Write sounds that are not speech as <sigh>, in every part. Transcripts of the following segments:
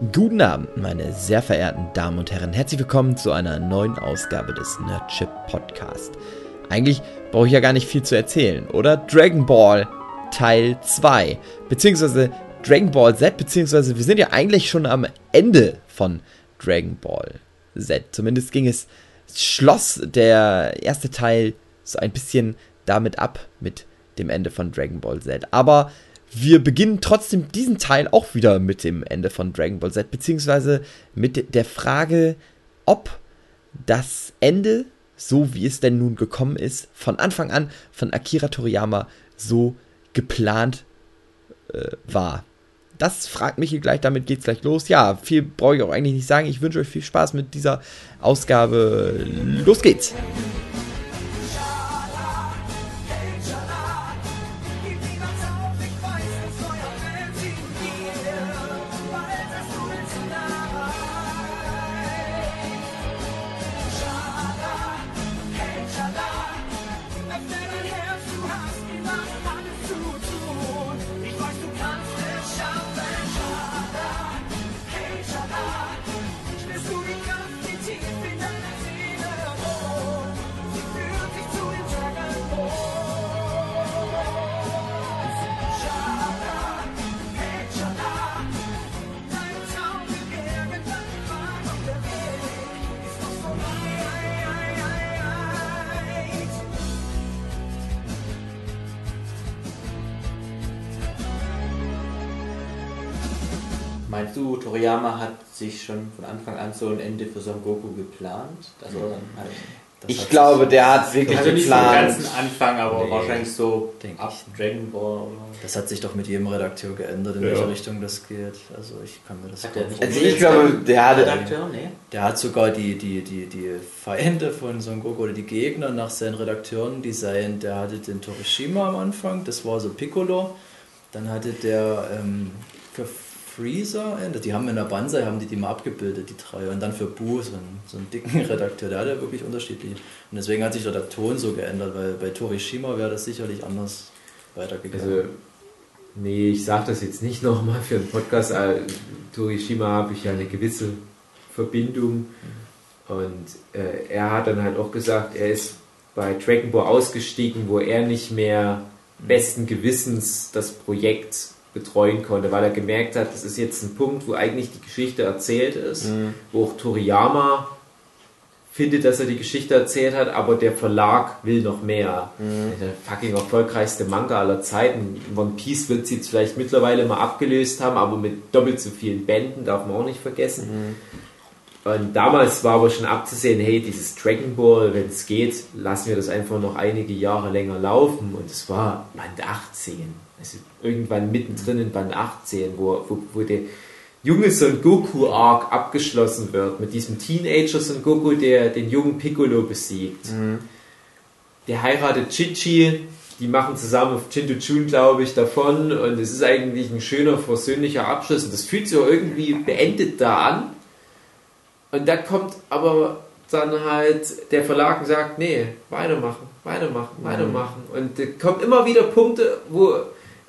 Guten Abend, meine sehr verehrten Damen und Herren. Herzlich willkommen zu einer neuen Ausgabe des Nerdship Podcast. Eigentlich brauche ich ja gar nicht viel zu erzählen, oder? Dragon Ball Teil 2, beziehungsweise Dragon Ball Z, beziehungsweise wir sind ja eigentlich schon am Ende von Dragon Ball Z. Zumindest ging es, schloss der erste Teil so ein bisschen damit ab mit dem Ende von Dragon Ball Z. Aber wir beginnen trotzdem diesen Teil auch wieder mit dem Ende von Dragon Ball Z, beziehungsweise mit der Frage, ob das Ende, so wie es denn nun gekommen ist, von Anfang an von Akira Toriyama so geplant äh, war. Das fragt mich hier gleich, damit geht's gleich los. Ja, viel brauche ich auch eigentlich nicht sagen. Ich wünsche euch viel Spaß mit dieser Ausgabe. Los geht's! Meinst du, Toriyama hat sich schon von Anfang an so ein Ende für Son Goku geplant? Also dann halt, ich glaube, der hat wirklich also geplant. nicht so ganz Anfang, aber Nee, wahrscheinlich so ab ich. Dragon Ball. Oder? Das hat sich doch mit jedem Redakteur geändert, in Ja. welche Richtung das geht. Also ich kann mir das Hat nicht vorstellen. Also ich glaube, der hatte. Redakteur? Nee. Der hat sogar die, die, die, die Feinde von Son Goku oder die Gegner nach seinen Redakteuren designt. Der hatte den Torishima am Anfang, das war so Piccolo. Dann hatte der ähm, für Freezer, die haben in der Banzai haben die die mal abgebildet, die drei. Und dann für Buu, so einen, so einen dicken <laughs> Redakteur, der hatte wirklich unterschiedlich. Und deswegen hat sich doch der Ton so geändert, weil bei Torishima wäre das sicherlich anders weitergegangen. Also, nee, ich sage das jetzt nicht <laughs> nochmal für den Podcast. Äh, Torishima habe ich ja eine gewisse Verbindung. Und äh, er hat dann halt auch gesagt, er ist bei Dragon Ball ausgestiegen, wo er nicht mehr besten Gewissens das Projekt betreuen konnte, weil er gemerkt hat, das ist jetzt ein Punkt, wo eigentlich die Geschichte erzählt ist, wo auch Toriyama findet, dass er die Geschichte erzählt hat, aber der Verlag will noch mehr. Der fucking erfolgreichste Manga aller Zeiten. One Piece wird sie jetzt vielleicht mittlerweile mal abgelöst haben, aber mit doppelt so vielen Bänden darf man auch nicht vergessen. Und damals war aber schon abzusehen, hey, dieses Dragon Ball, wenn es geht, lassen wir das einfach noch einige Jahre länger laufen. Und es war Band 18. Also irgendwann mittendrin in Band 18, wo, wo, wo der junge Son Goku Arc abgeschlossen wird, mit diesem Teenager Son Goku, der den jungen Piccolo besiegt. Der heiratet Chichi, die machen zusammen auf Chinto-Chun, glaube ich, davon und es ist eigentlich ein schöner, versöhnlicher Abschluss und das fühlt sich auch irgendwie beendet da an. Und da kommt aber dann halt der Verlag und sagt, nee, weitermachen, weitermachen, weitermachen. Und da kommen immer wieder Punkte, wo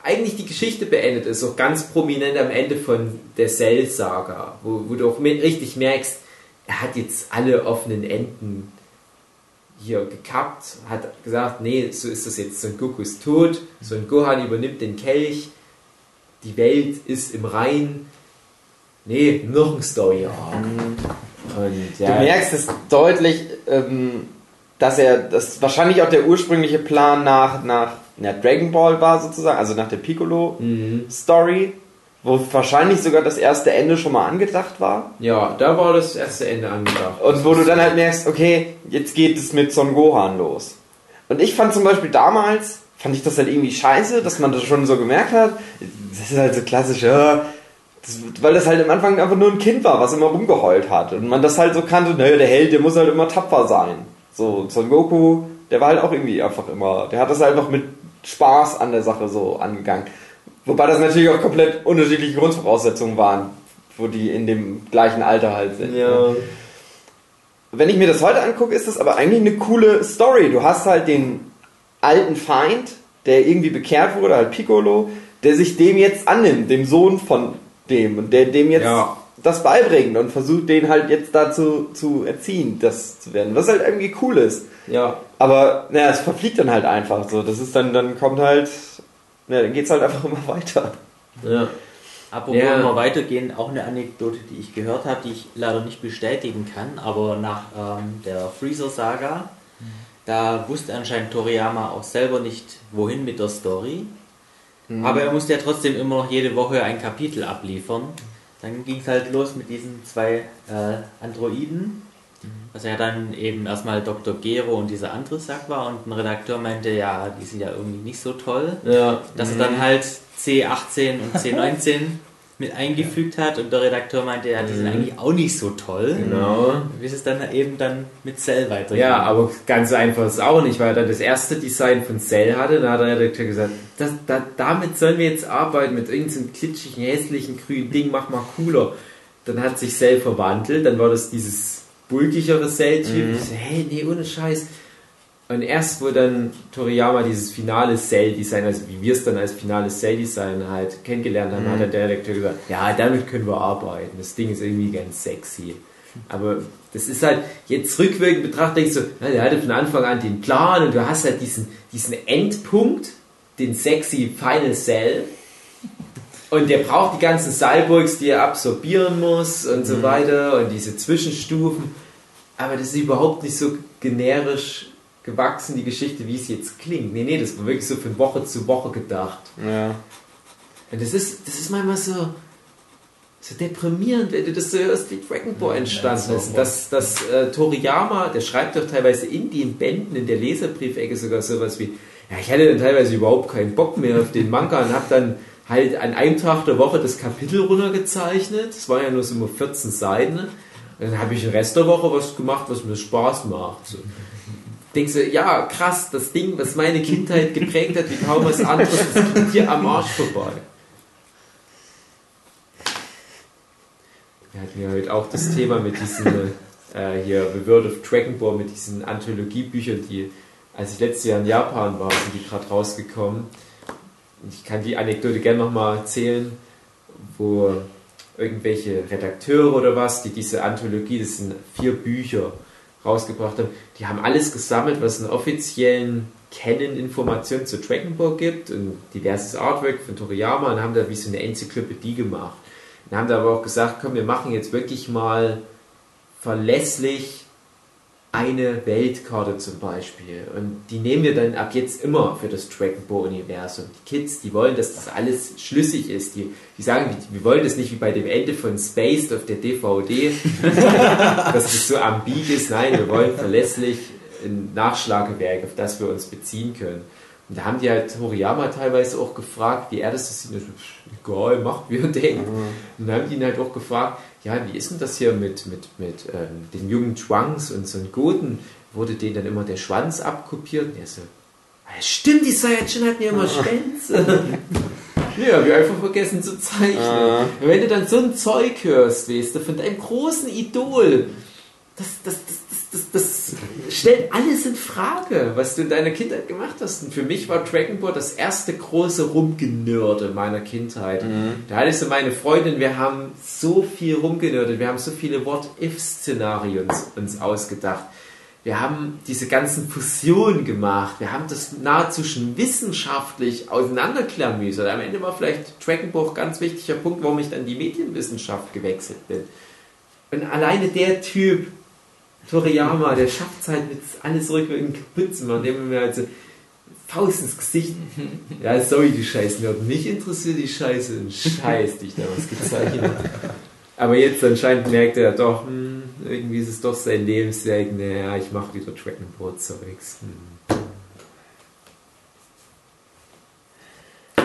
eigentlich die Geschichte beendet ist, auch ganz prominent am Ende von der Cell-Saga, wo, wo du auch richtig merkst, er hat jetzt alle offenen Enden hier gekappt, hat gesagt, nee, so ist das jetzt, Son Goku ist tot, Son Gohan übernimmt den Kelch, die Welt ist im Rein, nee, noch ein Story-Arc. Und Du ja, merkst es deutlich, ähm, dass er, das wahrscheinlich auch der ursprüngliche Plan nach, nach ja, Dragon Ball war sozusagen, also nach der Piccolo-Story, wo wahrscheinlich sogar das erste Ende schon mal angedacht war. ja, da war das erste Ende angedacht. Und wo du dann halt merkst, okay, jetzt geht es mit Son Gohan los. Und ich fand zum Beispiel damals, fand ich das halt irgendwie scheiße, dass man das schon so gemerkt hat. Das ist halt so klassisch, ja, das, weil das halt am Anfang einfach nur ein Kind war, was immer rumgeheult hat. Und man das halt so kannte, naja, der Held, der muss halt immer tapfer sein. So, Son Goku, der war halt auch irgendwie einfach immer, der hat das halt einfach mit Spaß an der Sache so angegangen. Wobei das natürlich auch komplett unterschiedliche Grundvoraussetzungen waren, wo die in dem gleichen Alter halt sind. ne? Wenn ich mir das heute angucke, ist das aber eigentlich eine coole Story. Du hast halt den alten Feind, der irgendwie bekehrt wurde, halt Piccolo, der sich dem jetzt annimmt, dem Sohn von dem und der dem jetzt Ja. Das beibringen und versucht den halt jetzt dazu zu erziehen, das zu werden. Was halt irgendwie cool ist. Ja. Aber naja, es verfliegt dann halt einfach so. Das ist dann, dann kommt halt, ja, dann geht's halt einfach <laughs> immer weiter. Ja. Apropos Ja. mal weitergehen, auch eine Anekdote, die ich gehört habe, die ich leider nicht bestätigen kann, aber nach ähm, der Freezer-Saga, da wusste anscheinend Toriyama auch selber nicht, wohin mit der Story. Aber er musste ja trotzdem immer noch jede Woche ein Kapitel abliefern. Dann ging es halt los mit diesen zwei äh, Androiden, was ja dann eben erstmal Dr. Gero und dieser andere Sack war und ein Redakteur meinte, ja, die sind ja irgendwie nicht so toll Ja. dass er dann halt C18 und C19 mit eingefügt hat und der Redakteur meinte, ja, die sind eigentlich auch nicht so toll. Genau. Bis es dann eben dann mit Cell weitergeht. Ja, aber ganz einfach ist auch nicht, weil er dann das erste Design von Cell hatte. Da hat der Redakteur gesagt, das, da, damit sollen wir jetzt arbeiten, mit irgendeinem klitschigen, hässlichen, grünen Ding, mach mal cooler. Dann hat sich Cell verwandelt, dann war das dieses bulkigere Cell-Typ. So, hey, nee, ohne Scheiß. Und erst, wo dann Toriyama dieses finale Cell-Design, also wie wir es dann als finales Cell-Design halt kennengelernt haben, hat dann der Redakteur gesagt, ja, damit können wir arbeiten. Das Ding ist irgendwie ganz sexy. Aber das ist halt, jetzt rückwirkend betrachtet, denkst du, na, der hatte von Anfang an den Plan und du hast halt diesen, diesen Endpunkt, den sexy Final Cell. Und der braucht die ganzen Cyborgs, die er absorbieren muss und so weiter und diese Zwischenstufen. Aber das ist überhaupt nicht so generisch gewachsen, die Geschichte, wie es jetzt klingt. Nee, nee, das war wirklich so von Woche zu Woche gedacht. Ja. Und das ist, das ist manchmal so, so deprimierend, wenn du das so hörst, wie Dragon Ball entstanden ist. Dass, dass äh, Toriyama, der schreibt doch teilweise in den Bänden, in der Leserbriefecke sogar sowas wie, ja, ich hatte dann teilweise überhaupt keinen Bock mehr auf den Manga und habe dann halt an einem Tag der Woche das Kapitel runtergezeichnet. Es waren ja nur so immer 14 Seiten. Und dann habe ich den Rest der Woche was gemacht, was mir Spaß macht. So. Denkst du, ja, krass, das Ding, was meine Kindheit geprägt hat, wie kaum was anderes, das geht hier am Arsch vorbei. Wir hatten ja heute auch das Thema mit diesen, äh, hier, The World of Dragon Ball, mit diesen Anthologiebüchern, die, als ich letztes Jahr in Japan war, sind die gerade rausgekommen. Ich kann die Anekdote gerne nochmal erzählen, wo irgendwelche Redakteure oder was, die diese Anthologie, das sind vier Bücher, rausgebracht haben, die haben alles gesammelt, was in offiziellen Canon-Informationen zu Dragon Ball gibt. Und diverses Artwork von Toriyama. Und haben da wie so eine Enzyklopädie gemacht. Und haben da aber auch gesagt, komm, wir machen jetzt wirklich mal verlässlich eine Weltkarte zum Beispiel. Und die nehmen wir dann ab jetzt immer für das Dragon Ball Universum. Die Kids, die wollen, dass das alles schlüssig ist. Die, die sagen, wir, wollen das nicht wie bei dem Ende von Spaced auf der DVD, <laughs> dass das so ambig ist. Nein, wir wollen verlässlich ein Nachschlagewerk, auf das wir uns beziehen können. Und da haben die halt Toriyama teilweise auch gefragt, wie er das so sieht. Egal, macht wie er denkt. Und dann haben die ihn halt auch gefragt, ja, wie ist denn das hier mit, mit, mit ähm, den jungen Trunks und Son Goten? Wurde denen dann immer der Schwanz abkopiert? Und er so, "Ah, stimmt, die Saiyajin hatten ja immer Schwänze. <laughs> Nee, hab ich einfach vergessen zu zeichnen. Ah. Wenn du dann so ein Zeug hörst, weißt du, von deinem großen Idol, das, das, das, das, das, stellt alles in Frage, was du in deiner Kindheit gemacht hast. Und für mich war Dragon Ball das erste große Rumgenörde meiner Kindheit. Da hatte ich so meine Freundin, wir haben so viel rumgenördet, wir haben so viele What-If-Szenarien uns, uns ausgedacht. Wir haben diese ganzen Fusionen gemacht. Wir haben das nahezu schon wissenschaftlich auseinanderklamüsert. Am Ende war vielleicht Dragon Ball ganz wichtiger Punkt, warum ich dann die Medienwissenschaft gewechselt bin. Und alleine der Typ, Toriyama, der schafft es halt mit alles rückwärts kaputt zu machen, indem er mir halt so Faust ins Gesicht. <laughs> Ja, sorry, die Scheiß Nerd. Mich interessiert die Scheiße ein Scheiß, die ich damals gezeichnet. Aber jetzt anscheinend merkt er doch, hm, irgendwie ist es doch sein Lebenswerk. Naja, ich mache wieder Dragon Ball Zeugs. Hm.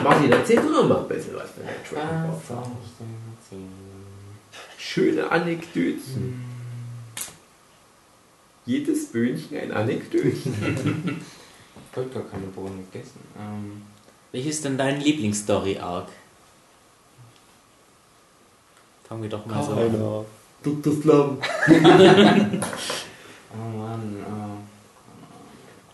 Martin, erzähl doch noch mal ein bisschen was von der Dragon Ball Phase. Schöne Anekdoten. Jedes Böhnchen ein Anekdötchen. Ich habe gar keine Bohnen gegessen. Ähm, welches ist denn dein Lieblingsstory-Arc? Fangen wir doch mal so an. Dr. Slum. <laughs> Oh Mann,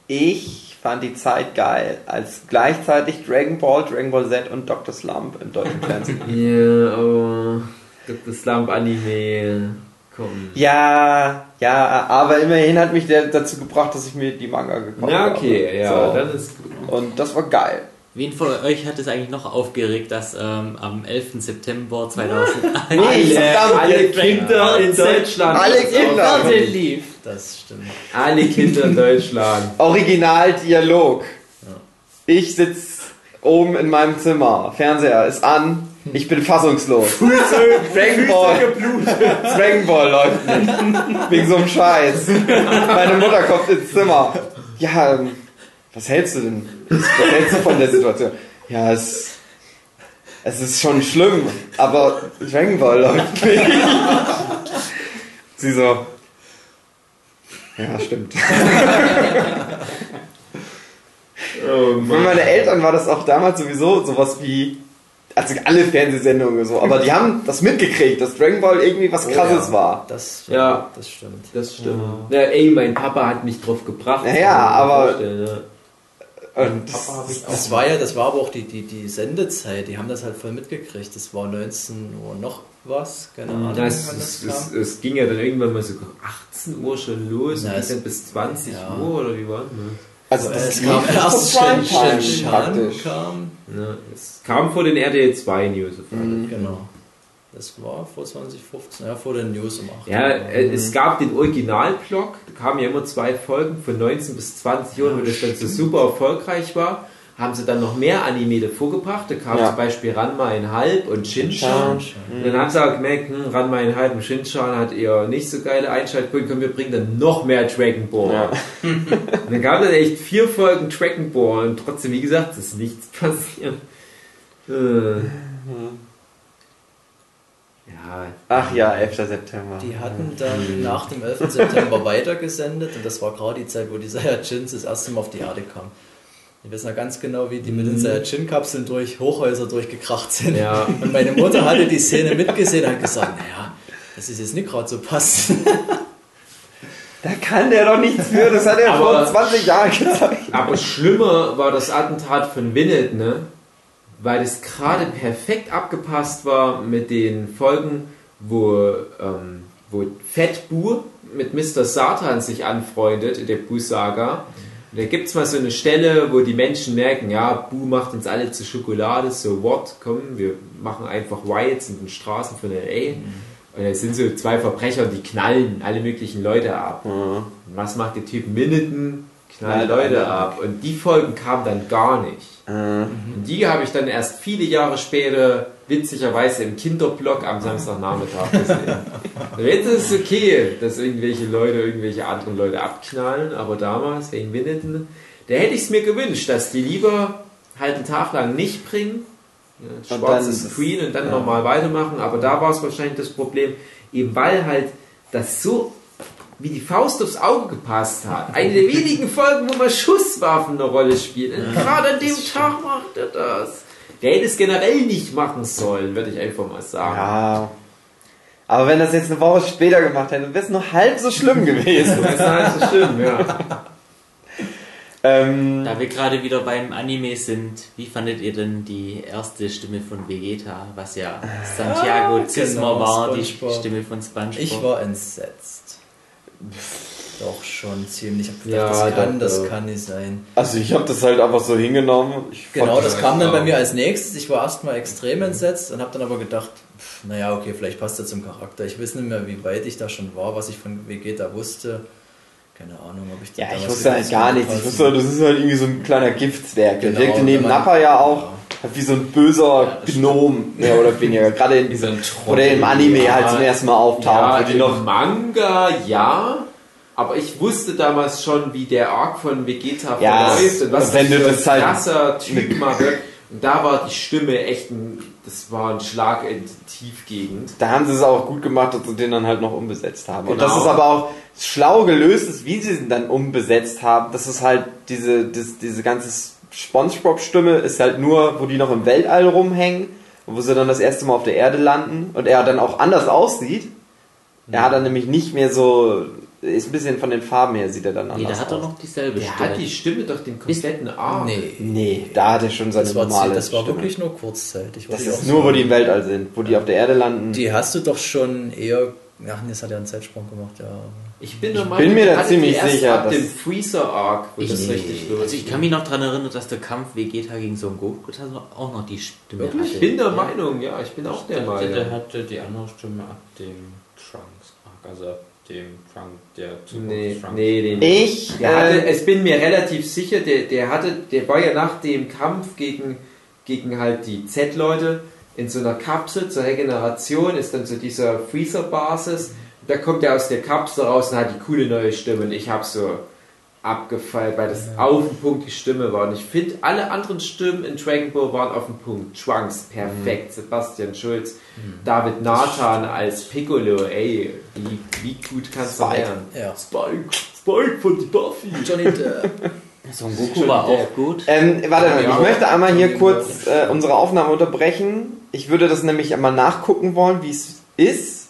Ich fand die Zeit geil, als gleichzeitig Dragon Ball, Dragon Ball Z und Dr. Slump im deutschen Fernsehen. <laughs> Ja, aber Dr. Slump Anime kommen. Ja, ja, aber immerhin hat mich der dazu gebracht, dass ich mir die Manga gekauft habe. Ja, okay, ja, So. dann ist gut. Und das war geil. Wen von euch hat es eigentlich noch aufgeregt, dass ähm, am 11. September <laughs> 2001 Nee, verdammt, alle jetzt- Kinder in Deutschland. Alle Kinder. Lief? Das stimmt. Alle Kinder in Deutschland. <laughs> Originaldialog. Ich sitz oben in meinem Zimmer, Fernseher ist an, ich bin fassungslos. Dragon Ball. Dragon Ball läuft nicht. Wegen so einem Scheiß. Meine Mutter kommt ins Zimmer. Ja, ähm, was hältst du denn? Was hältst du von der Situation? Ja, es, es ist schon schlimm, aber Dragon Ball läuft nicht. Sie so. Ja, stimmt. Oh Für meine Eltern war das auch damals sowieso sowas wie, also alle Fernsehsendungen so, aber die haben das mitgekriegt, dass Dragon Ball irgendwie was krasses ja. war. Das, Ja. das stimmt. Das stimmt. Ja, ey, mein Papa hat mich drauf gebracht. Ja, ja, mir aber- ja. Und auch. Das war ja, das war aber auch die, die, die Sendezeit, die haben das halt voll mitgekriegt. Das war 19 Uhr noch was, keine Ahnung, Das, das es, kam. es ging ja dann irgendwann mal so 18 Uhr schon los Na, und es- dann bis 20 ja. Uhr oder wie war das? Also das es kam erst praktisch. kam. Ja, es kam vor den RTL 2 News. Mhm. Genau. Das war vor 2015, ja, vor den News um 8 Ja, äh, es gab den Originalblock, da kamen ja immer zwei Folgen von 19 bis 20 Uhr, und wenn das dann so super erfolgreich war, haben sie dann noch mehr Anime davor gebracht. Da kam Ja. zum Beispiel Ranma ein Halb und Shinchan. Und dann haben sie auch gemerkt, hm, Ranma ein Halb und Shinchan hat eher nicht so geile Einschaltquoten, wir bringen dann noch mehr Dragon Ball. Ja. Und dann gab es echt vier Folgen Dragon Ball und trotzdem, wie gesagt, ist nichts passiert. Äh. Ja, Ach ja, 11. September. Die hatten dann nach dem 11. September <laughs> weitergesendet und das war gerade die Zeit, wo die Saiyajins das erste Mal auf die Erde kamen. Ich weiß noch ganz genau, wie die mit den Saiyajin-Kapseln durch Hochhäuser durchgekracht sind. Ja. Und meine Mutter hatte die Szene mitgesehen und hat gesagt, naja, das ist jetzt nicht gerade so passend. Da kann der doch nichts für, das hat er Aber- vor 20 Jahren gezeigt. Aber schlimmer war das Attentat von Winnet, ne? Weil es gerade perfekt abgepasst war mit den Folgen, wo, ähm, wo Fett Boo mit Mr. Satan sich anfreundet in der Boo-Saga. Und Da gibt es mal so eine Stelle, wo die Menschen merken, ja, Boo macht uns alle zu Schokolade, so what, komm, wir machen einfach Riots in den Straßen von L.A. Und es sind so zwei Verbrecher, die knallen alle möglichen Leute ab. Und was macht der Typ Minuten? Knallt Leute ab. Und die Folgen kamen dann gar nicht. Und die habe ich dann erst viele Jahre später witzigerweise im Kinderblock am Samstagnachmittag gesehen. <laughs> Jetzt ist es okay, dass irgendwelche Leute irgendwelche anderen Leute abknallen, aber damals wegen Winneton, da hätte ich es mir gewünscht, dass die lieber halt einen Tag lang nicht bringen, ja, schwarzes Screen und dann ja. nochmal weitermachen, aber da war es wahrscheinlich das Problem, eben weil halt das so wie die Faust aufs Auge gepasst hat. Eine der wenigen Folgen, wo mal Schusswaffen eine Rolle spielen. Gerade an dem Tag macht er das. Der hätte es generell nicht machen sollen, würde ich einfach mal sagen. Ja. Aber wenn das jetzt eine Woche später gemacht hätte, wäre es nur halb so schlimm gewesen. Das ist halt so schlimm, ja. <laughs> ähm, Da wir gerade wieder beim Anime sind, wie fandet ihr denn die erste Stimme von Vegeta, was ja Santiago Ah, Zismer genau, war, die SpongeBob. Stimme von SpongeBob? Ich war entsetzt. Doch schon ziemlich. Ich hab Ja, gedacht, das kann, das kann nicht sein. also ich habe das halt einfach so hingenommen. Ich Genau, das kam dann bei auch. mir als nächstes. Ich war erstmal extrem entsetzt und habe dann aber gedacht, pff, naja, okay, vielleicht passt er zum Charakter. Ich weiß nicht mehr, wie weit ich da schon war, was ich von Vegeta wusste. Keine Ahnung, ob ich da Ja, ich wusste halt gar nichts. Ich wusste, das ist halt irgendwie so ein kleiner Giftzwerg. Der Genau, wirkte neben Nappa ja auch Ja. Wie so ein böser das Gnom, mehr oder weniger. Gerade in, so ein oder im Anime halt zum ersten Mal auftaucht. Ja, im noch, Manga ja, aber ich wusste damals schon, wie der Arc von Vegeta Ja, verläuft und was wenn das für das halt- ein krasser Typ mal wird. Und da war die Stimme echt ein, das war ein Schlag in die Tiefgegend. da haben sie es auch gut gemacht, dass sie den dann halt noch umbesetzt haben. Und Genau. dass es aber auch schlau gelöst ist, wie sie ihn dann umbesetzt haben. Das ist halt diese, das, diese ganze Spongebob-Stimme ist halt nur, wo die noch im Weltall rumhängen, wo sie dann das erste Mal auf der Erde landen und er dann auch anders aussieht. Er hat dann nämlich nicht mehr so ist ein bisschen von den Farben her, sieht er dann Nee, anders da hat er aus. noch dieselbe Der Stimme. hat die Stimme doch den kompletten Arm. Nee, Nee, da hat er schon seine das war, normale das war Stimme. wirklich nur kurzzeitig. Das ist nur, wo die im Weltall sind, wo die auf der Erde landen. Die hast du doch schon eher. Das hat ja einen Zeitsprung gemacht, ja. Ich bin, der Ich Meinung, bin mir da hatte ziemlich sicher, ab dass- dem Freezer Arc, wo Ich, das richtig los also ich kann mich noch daran erinnern, dass der Kampf Vegeta gegen Son Goku auch noch die Stimme Wirklich? Ich hatte. bin der Meinung, ja, ich bin auch der Der, Meinung. der hatte die andere Stimme ab dem Trunks Arc, also ab dem Trunk der Nee, Zukunftstrunks. nee, nee. Ich, Der hatte, es bin mir relativ sicher, der, der hatte, der war ja nach dem Kampf gegen, gegen halt die Z-Leute in so einer Kapsel zur Regeneration, ist dann zu dieser Freezer-Basis. Da kommt er aus der Kapsel raus und hat die coole neue Stimme und ich habe so abgefallen, weil das auf den Punkt die Stimme war. Und ich finde, alle anderen Stimmen in Dragon Ball waren auf den Punkt. Trunks, perfekt. Sebastian Schulz, David Nathan als Piccolo, ey, wie, wie gut kannst du Spike. werden? Ja. Spike, Spike von die Buffy. Johnny Depp. <laughs> Son Goku war auch gut. Ähm, warte mal, Ja, ich möchte einmal hier kurz äh, unsere Aufnahme unterbrechen. Ich würde das nämlich einmal nachgucken wollen, wie es ist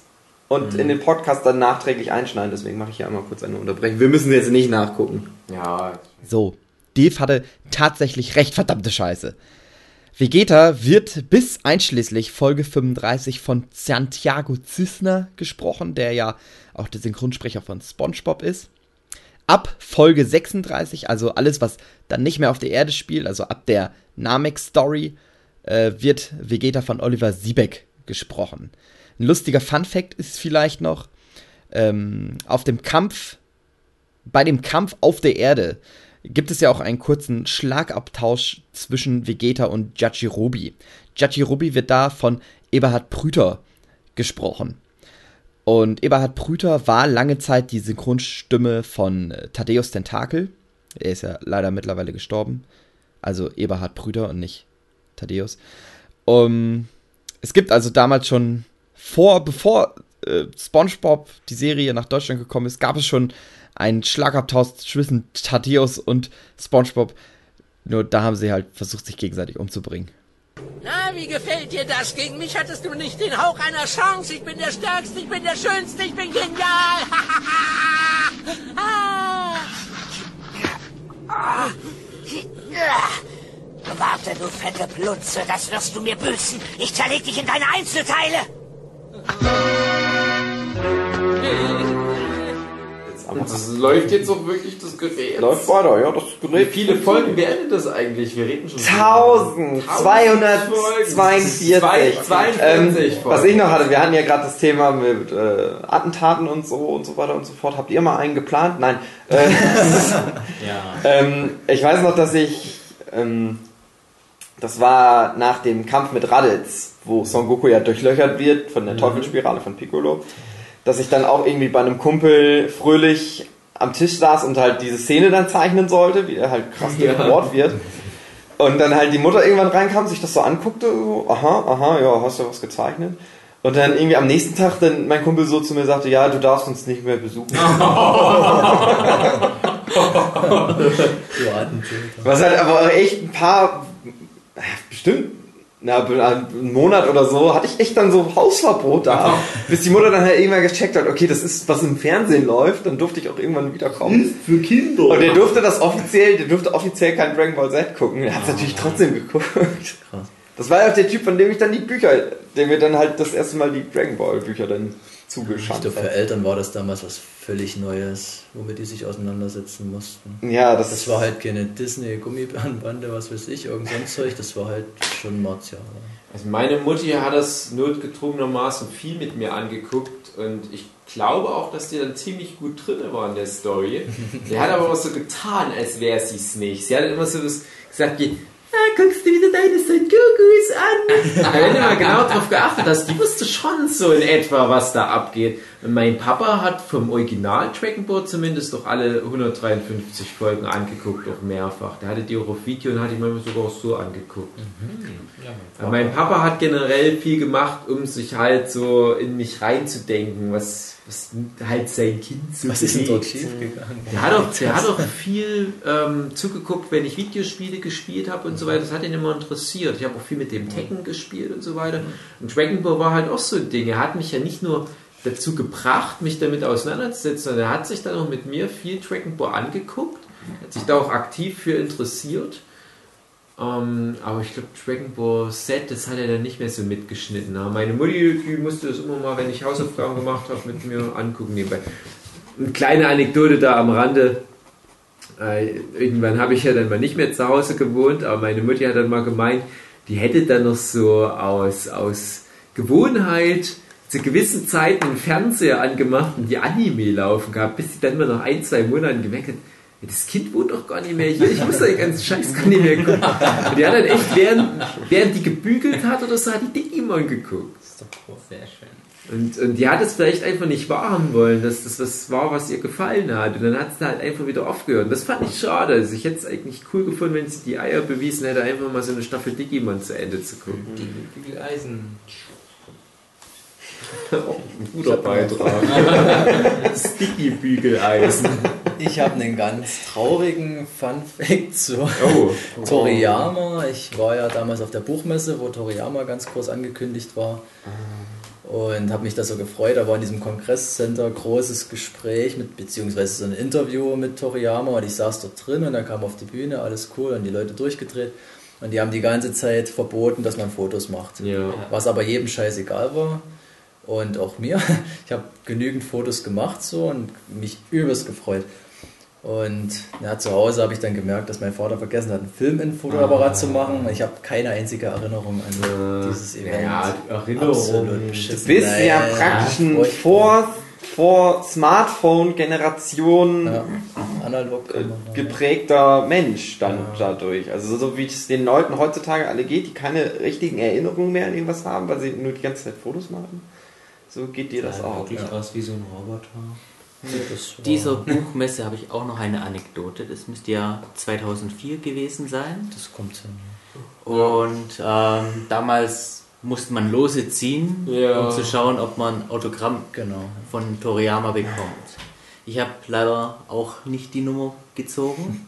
und in den Podcast dann nachträglich einschneiden. Deswegen mache ich hier einmal kurz eine Unterbrechung. Wir müssen jetzt nicht nachgucken. Ja, So, Dave hatte tatsächlich recht, verdammte Scheiße. Vegeta wird bis einschließlich Folge 35 von Santiago Cisner gesprochen, der ja auch der Synchronsprecher von SpongeBob ist. Ab Folge 36, also alles, was dann nicht mehr auf der Erde spielt, also ab der Namek-Story, äh, wird Vegeta von Oliver Siebeck gesprochen. Ein lustiger Fun-Fact ist vielleicht noch, ähm, auf dem Kampf bei dem Kampf auf der Erde gibt es ja auch einen kurzen Schlagabtausch zwischen Vegeta und Jajirobe. Jajirobe wird da von Eberhard Prüter gesprochen. Und Eberhard Prüter war lange Zeit die Synchronstimme von äh, Thaddeus Tentakel. Er ist ja leider mittlerweile gestorben. Also Eberhard Prüter und nicht Thaddeus. Um, es gibt also damals schon vor, bevor äh, SpongeBob die Serie nach Deutschland gekommen ist, gab es schon einen Schlagabtausch zwischen Thaddeus und SpongeBob. Nur da haben sie halt versucht, sich gegenseitig umzubringen. Na, wie gefällt dir das? Gegen mich hattest du nicht den Hauch einer Chance. Ich bin der Stärkste, ich bin der Schönste, ich bin genial. <laughs> Warte, du fette Plutze, das wirst du mir büßen. Ich zerleg dich in deine Einzelteile. Das läuft jetzt auch wirklich das Gerät. Läuft weiter, ja, das Wie viele Folgen beendet das eigentlich? Wir reden schon. 1242. Zwei- 42 Ähm, was ich noch hatte, wir hatten ja gerade das Thema mit äh, Attentaten und so und so weiter und so fort. Habt ihr mal einen geplant? Nein. Äh, <laughs> Ja. ähm, ich weiß noch, dass ich, ähm, das war nach dem Kampf mit Raditz, wo Son Goku ja durchlöchert wird von der Teufelsspirale von Piccolo, dass ich dann auch irgendwie bei einem Kumpel fröhlich am Tisch saß und halt diese Szene dann zeichnen sollte, wie er halt krass durchbohrt wird. Und dann halt die Mutter irgendwann reinkam, sich das so anguckte, so, aha, aha, ja, hast du was gezeichnet? Und dann irgendwie am nächsten Tag dann mein Kumpel so zu mir sagte, ja, du darfst uns nicht mehr besuchen. <laughs> Was halt aber echt ein paar, bestimmt, na, einen Monat oder so, hatte ich echt dann so Hausverbot da, bis die Mutter dann halt irgendwann gecheckt hat, okay, das ist, was im Fernsehen läuft, dann durfte ich auch irgendwann wieder kommen. Für Kinder. Und der durfte das offiziell, der durfte offiziell kein Dragon Ball Z gucken, er hat es natürlich trotzdem geguckt. Krass. Das war ja auch der Typ, von dem ich dann die Bücher, der mir dann halt das erste Mal die Dragon Ball Bücher dann Ich zugeschanzt glaube, für. Eltern war das damals was völlig Neues, womit die sich auseinandersetzen mussten. Ja, das, Das war halt keine Disney-Gummibärenbande, was weiß ich, irgend so ein <laughs> Zeug, das war halt schon martial. Also meine Mutti hat das notgedrungenermaßen viel mit mir angeguckt und ich glaube auch, dass die dann ziemlich gut drin war in der Story. <laughs> Die hat aber auch so getan, als wäre sie es nicht. Sie hat immer so das gesagt, wie, ah, guckst du wieder deine Son Gokus an? Wenn du mal genau drauf geachtet hast, die wusste schon so in etwa, was da abgeht. Mein Papa hat vom Original Dragon Ball zumindest doch alle 153 Folgen angeguckt, auch mehrfach. Der hatte die auch auf Video und hat die manchmal sogar auch so angeguckt. Ja, mein Papa hat generell viel gemacht, um sich halt so in mich reinzudenken, was, was halt sein Kind so Was ist denn dort schiefgegangen? Der hat auch, der hat auch viel ähm, zugeguckt, wenn ich Videospiele gespielt habe und so weiter. Das hat ihn immer interessiert. Ich habe auch viel mit dem Tekken gespielt und so weiter. Und Dragon Ball war halt auch so ein Ding. Er hat mich ja nicht nur dazu gebracht, mich damit auseinanderzusetzen. Und er hat sich dann auch mit mir viel Dragon Ball angeguckt, hat sich da auch aktiv für interessiert. Ähm, aber ich glaube, Dragon Ball Z, das hat er dann nicht mehr so mitgeschnitten. Aber meine Mutti, die musste das immer mal, wenn ich Hausaufgaben gemacht habe, mit mir angucken nebenbei. Eine kleine Anekdote da am Rande. Äh, irgendwann habe ich ja dann mal nicht mehr zu Hause gewohnt, aber meine Mutti hat dann mal gemeint, die hätte dann noch so aus, aus Gewohnheit zu gewissen Zeiten den Fernseher angemacht und die Anime laufen gehabt, bis sie dann mal nach ein, zwei Monaten gemerkt hat, das Kind wohnt doch gar nicht mehr hier, ich muss da den ganzen Scheiß gar nicht mehr gucken. Und die hat dann echt, während, während die gebügelt hat oder so, hat die Digimon geguckt. Das ist doch sehr schön. Und, und die hat es vielleicht einfach nicht wahrhaben wollen, dass das was war, was ihr gefallen hat. Und dann hat sie halt einfach wieder aufgehört. Und das fand ich schade. Also ich hätte es eigentlich cool gefunden, wenn sie die Eier bewiesen hätte, einfach mal so eine Staffel Digimon zu Ende zu gucken. Die Bügeleisen. Ein guter Beitrag. <laughs> Sticky-Bügeleisen. Ich habe einen ganz traurigen Fun Fact zu Oh. Toriyama. Ich war ja damals auf der Buchmesse, wo Toriyama ganz groß angekündigt war. Und habe mich da so gefreut. Da war in diesem Kongresscenter großes Gespräch, mit, beziehungsweise so ein Interview mit Toriyama. Und ich saß dort drin und er kam auf die Bühne, alles cool, und die Leute durchgedreht. Und die haben die ganze Zeit verboten, dass man Fotos macht. Ja. Was aber jedem scheißegal war. Und auch mir. <laughs> Ich habe genügend Fotos gemacht so und mich übelst gefreut. Und ja, zu Hause habe ich dann gemerkt, dass mein Vater vergessen hat, einen Film in Fotoapparat zu machen. Ich habe keine einzige Erinnerung an dieses Event. Ja, Erinnerung. Du bist ja Nein. praktisch ein furchtbar. vor, vor Smartphone-Generation Ja, analog. äh, geprägter Mensch dann dadurch. Also so wie es den Leuten heutzutage alle geht, die keine richtigen Erinnerungen mehr an irgendwas haben, weil sie nur die ganze Zeit Fotos machen. So geht dir das auch. wirklich aus wie so ein Roboter. War- Dieser Buchmesse habe ich auch noch eine Anekdote. Das müsste ja 2004 gewesen sein. Das kommt hin. Und ähm, damals musste man Lose ziehen, Ja. um zu schauen, ob man Autogramm Genau. von Toriyama bekommt. Ich habe leider auch nicht die Nummer gezogen.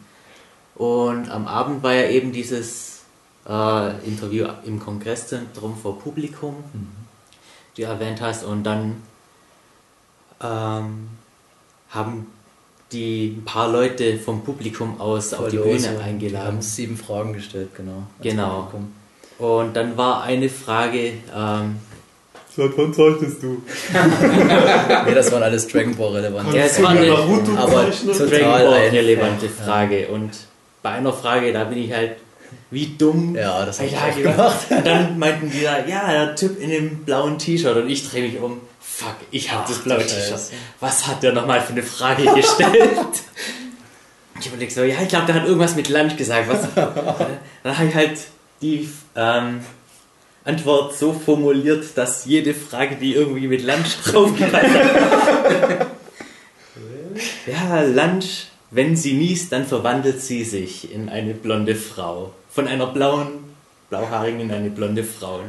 Und am Abend war ja eben dieses äh, Interview im Kongresszentrum vor Publikum, die du erwähnt hast. Und dann ähm, haben die ein paar Leute vom Publikum aus auf die. Bühne Die haben eingeladen. sieben Fragen gestellt, genau. Genau. Publikum. Und dann war eine Frage, ähm, Seit wann zeichnest du? <laughs> Nee, das waren alles Dragon Ball relevant. ja, es war eine aber Dragon total relevante Frage. Und bei einer Frage, da bin ich halt wie dumm. Ja, das hab ich auch gemacht. <laughs> Und dann meinten die da, ja, der Typ in dem blauen T-Shirt. Und ich drehe mich um. Fuck, ich habe das blaue T-Shirt. Was hat der nochmal für eine Frage gestellt? <laughs> ich überlege so, ja, ich glaube, der hat irgendwas mit Lunch gesagt. Was? <laughs> Dann habe ich halt die ähm, Antwort so formuliert, dass jede Frage, die irgendwie mit Lunch draufgepasst hat. ja, Lunch, wenn sie niest, dann verwandelt sie sich in eine blonde Frau. Von einer blauen, blauhaarigen in eine blonde Frau.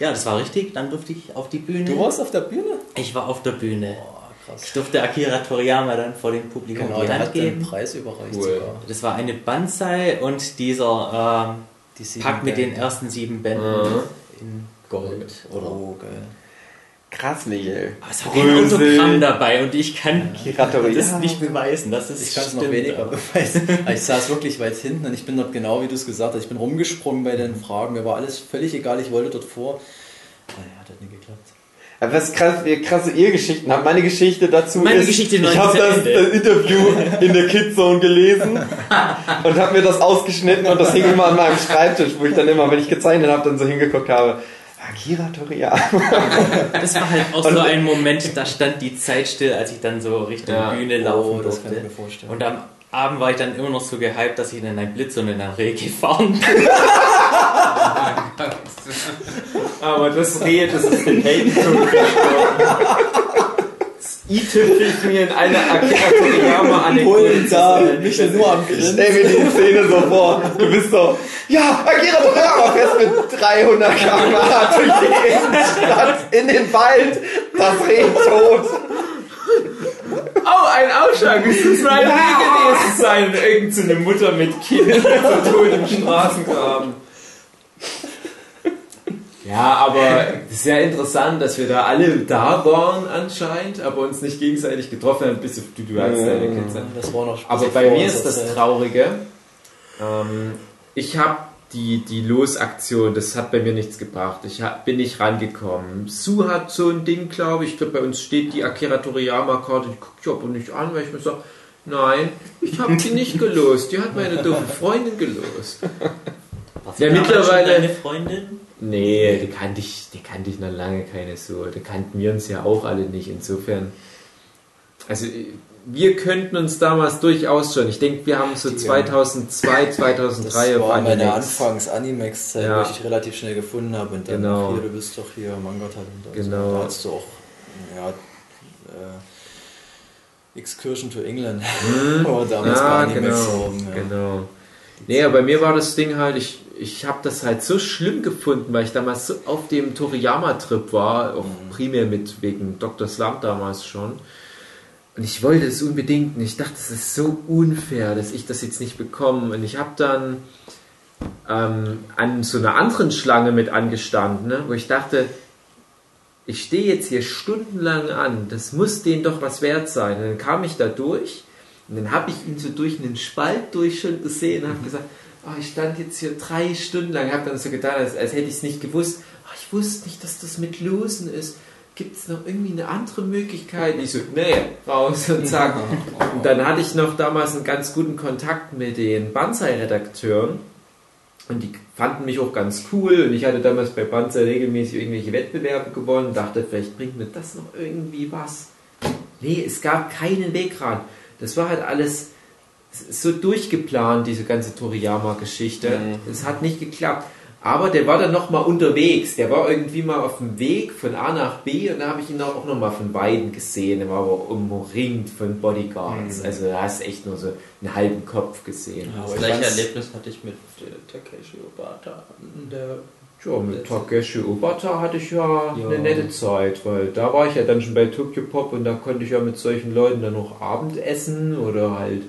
Ja, das war richtig. Dann durfte ich auf die Bühne. Du warst auf der Bühne? Ich war auf der Bühne. Boah, krass. Ich durfte Akira Toriyama dann vor dem Publikum Genau, die Hand hat den geben. Preis überreicht Cool. sogar. Das war eine Banzai und dieser Die ähm, sieben Pack mit den Bände. ersten sieben Bänden Mhm. in Gold. Oder Oh, geil. Krass, Michael. Aber es war kein Autogramm dabei und ich kann Toriyama. das nicht beweisen. Das ist Ich kann es noch weniger beweisen. <laughs> Ich saß wirklich weit hinten und ich bin dort genau wie du es gesagt hast. Ich bin rumgesprungen bei den Fragen. Mir war alles völlig egal. Ich wollte dort vor. Naja, hat halt nicht geklappt. Aber was krass, krasse ihr Geschichten habt. Meine Geschichte dazu Meine ist, Geschichte ich habe das, das Interview in der Kidzone gelesen <laughs> und habe mir das ausgeschnitten und das hing immer an meinem Schreibtisch, wo ich dann immer, wenn ich gezeichnet habe, dann so hingeguckt habe. Akira Toriyama. Das war halt auch so ein Moment, da stand die Zeit still, als ich dann so Richtung Ja. Bühne laufen Oh, das kann ich durfte. mir vorstellen. Und am Abend war ich dann immer noch so gehypt, dass ich in einen Blitz und in ein Reh gefahren bin. <laughs> Aber das Reh, das ist den Heldentum i-tüpfel mir in eine Akira Toriyama-Anekdote. da, nicht nur am Ich Grin. stell mir die Szene so vor. Du bist so, ja, Akira Toriyama 300 km/h <laughs> durch die Innenstadt in den Wald. Das Reh tot. Oh, ein Ausschlag. Es muss ein Reh gewesen sein. Irgend so eine Mutter mit Kind <laughs> so tot im Straßengraben. Ja, aber es ist ja interessant, dass wir da alle da waren anscheinend, aber uns nicht gegenseitig getroffen haben, bis auf du, du hast deine Kids. Das war noch Aber bei mir ist das Traurige. Ähm, ich habe die, die Losaktion, das hat bei mir nichts gebracht. Ich hab, bin nicht rangekommen. Su hat so ein Ding, glaube ich. Ich glaube, bei uns steht die Akira Toriyama-Karte. Die guckt ich aber nicht an, weil ich mir sage, nein, ich habe die nicht gelost. Die hat meine doofe Freundin gelost. Was Ja, mittlerweile- Deine Freundin? Nee, die kannte ich, die kannte ich noch lange keine so. Da kannten wir uns ja auch alle nicht. Insofern, also wir könnten uns damals durchaus schon. Ich denke, wir haben so 2002, 2003 Das war meine Animax. Anfangs-Animax-Zeit, Ja. wo ich relativ schnell gefunden habe und dann Genau. hier, du bist doch hier Talent. und Genau. So. Da hast du auch, ja, äh, Excursion to England. <laughs> war damals bei Ja, Animax genau, oben, ja. genau. Nee, aber bei mir war das Ding halt, ich, ich habe das halt so schlimm gefunden, weil ich damals so auf dem Toriyama-Trip war, auch Mhm. primär mit wegen Dr. Slump damals schon. Und ich wollte es unbedingt und ich dachte, es ist so unfair, dass ich das jetzt nicht bekomme. Und ich habe dann ähm, an so einer anderen Schlange mit angestanden, ne, wo ich dachte, ich stehe jetzt hier stundenlang an, das muss denen doch was wert sein. Und dann kam ich da durch und dann habe ich ihn so durch einen Spalt durch schon gesehen und habe gesagt, oh, ich stand jetzt hier drei Stunden lang, habe dann so getan, als, als hätte ich es nicht gewusst. Oh, ich wusste nicht, dass das mit Losen ist. Gibt es noch irgendwie eine andere Möglichkeit? Ich so, nee, raus und zack. <laughs> Und dann hatte ich noch damals einen ganz guten Kontakt mit den Banzai-Redakteuren. Und die fanden mich auch ganz cool. Und ich hatte damals bei Banzai regelmäßig irgendwelche Wettbewerbe gewonnen. Dachte, vielleicht bringt mir das noch irgendwie was. Nee, es gab keinen Weg ran. Das war halt alles so durchgeplant, diese ganze Toriyama-Geschichte. Es hat nicht geklappt. Aber der war dann nochmal unterwegs. Der war irgendwie mal auf dem Weg von A nach B und da habe ich ihn auch nochmal von Weiden gesehen. Er war aber umringt von Bodyguards. Also da hast du echt nur so einen halben Kopf gesehen. Ja, Das ich gleiche Erlebnis hatte ich mit äh, Takeshi Obata. Der Ja, mit Takeshi Obata hatte ich ja, Ja. eine nette Zeit, weil da war ich ja dann schon bei Tokyo Pop und da konnte ich ja mit solchen Leuten dann noch Abendessen oder halt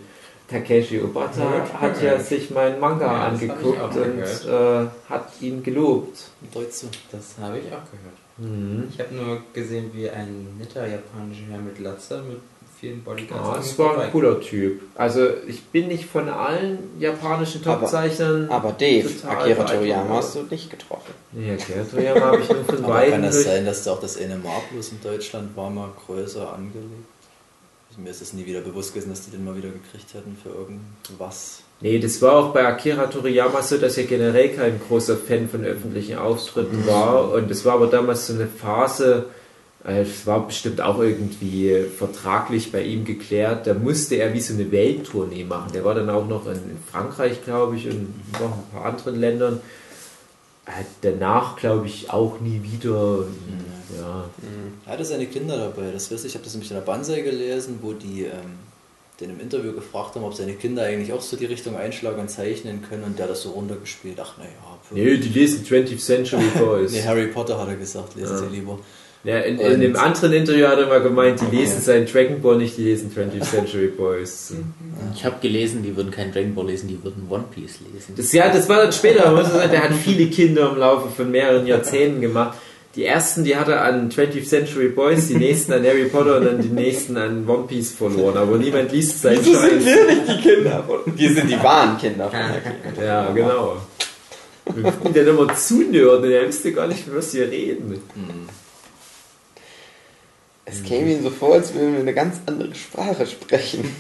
Takeshi Obata Ja, hat ja. sich meinen Manga Ja, angeguckt und äh, hat ihn gelobt. Deutsche. Das habe ich auch gehört. Mhm. Ich habe nur gesehen, wie ein netter japanischer Herr mit Latze mit vielen Bodyguards. An es war ein vorbei- cooler Typ. Also ich bin nicht von allen japanischen Aber- Topzeichnern. Aber Dave, total Akira. Toriyama hast du nicht getroffen. Nee, Akira Toriyama habe ich nur von Aber beiden kann das sein, dass da auch das NMA Plus in Deutschland war mal größer angelegt? Mir ist es nie wieder bewusst gewesen, dass die den mal wieder gekriegt hätten für irgendwas. Nee, das war auch bei Akira Toriyama so, dass er generell kein großer Fan von öffentlichen Auftritten war. Und es war aber damals so eine Phase, äh, es war bestimmt auch irgendwie vertraglich bei ihm geklärt, da musste er wie so eine Welttournee machen. Der war dann auch noch in, Frankreich, glaube ich, und noch ein paar anderen Ländern. Hat danach, glaube ich, auch nie wieder. Ja. Er hatte seine Kinder dabei, das weiß ich. Ich habe das nämlich in der Banzai gelesen, wo die ähm, den im Interview gefragt haben, ob seine Kinder eigentlich auch so die Richtung einschlagen und zeichnen können und der hat das so runtergespielt. Ach, naja. Nee, die lesen 20th Century Boys. <laughs> Nee, Harry Potter hat er gesagt, lesen sie lieber. Ja, in, in dem anderen Interview hat er mal gemeint, die lesen seinen Dragon Ball nicht, die lesen 20th Century Boys. <laughs> Ich habe gelesen, die würden kein Dragon Ball lesen, die würden One Piece lesen. Das, ja, das war dann später, muss man sagen, der hat viele Kinder im Laufe von mehreren Jahrzehnten gemacht. Die ersten, die hat er an 20th Century Boys, die nächsten an Harry Potter und dann die nächsten an One Piece verloren. Aber niemand liest seinen Wieso sind Scheiß. wir nicht die Kinder? von- Wir sind die wahren Kinder von Akira. Ja, genau. Wir finden den immer zu nörden, der wüsste gar nicht, was wir reden. Es käme ihm so vor, als würden wir eine ganz andere Sprache sprechen.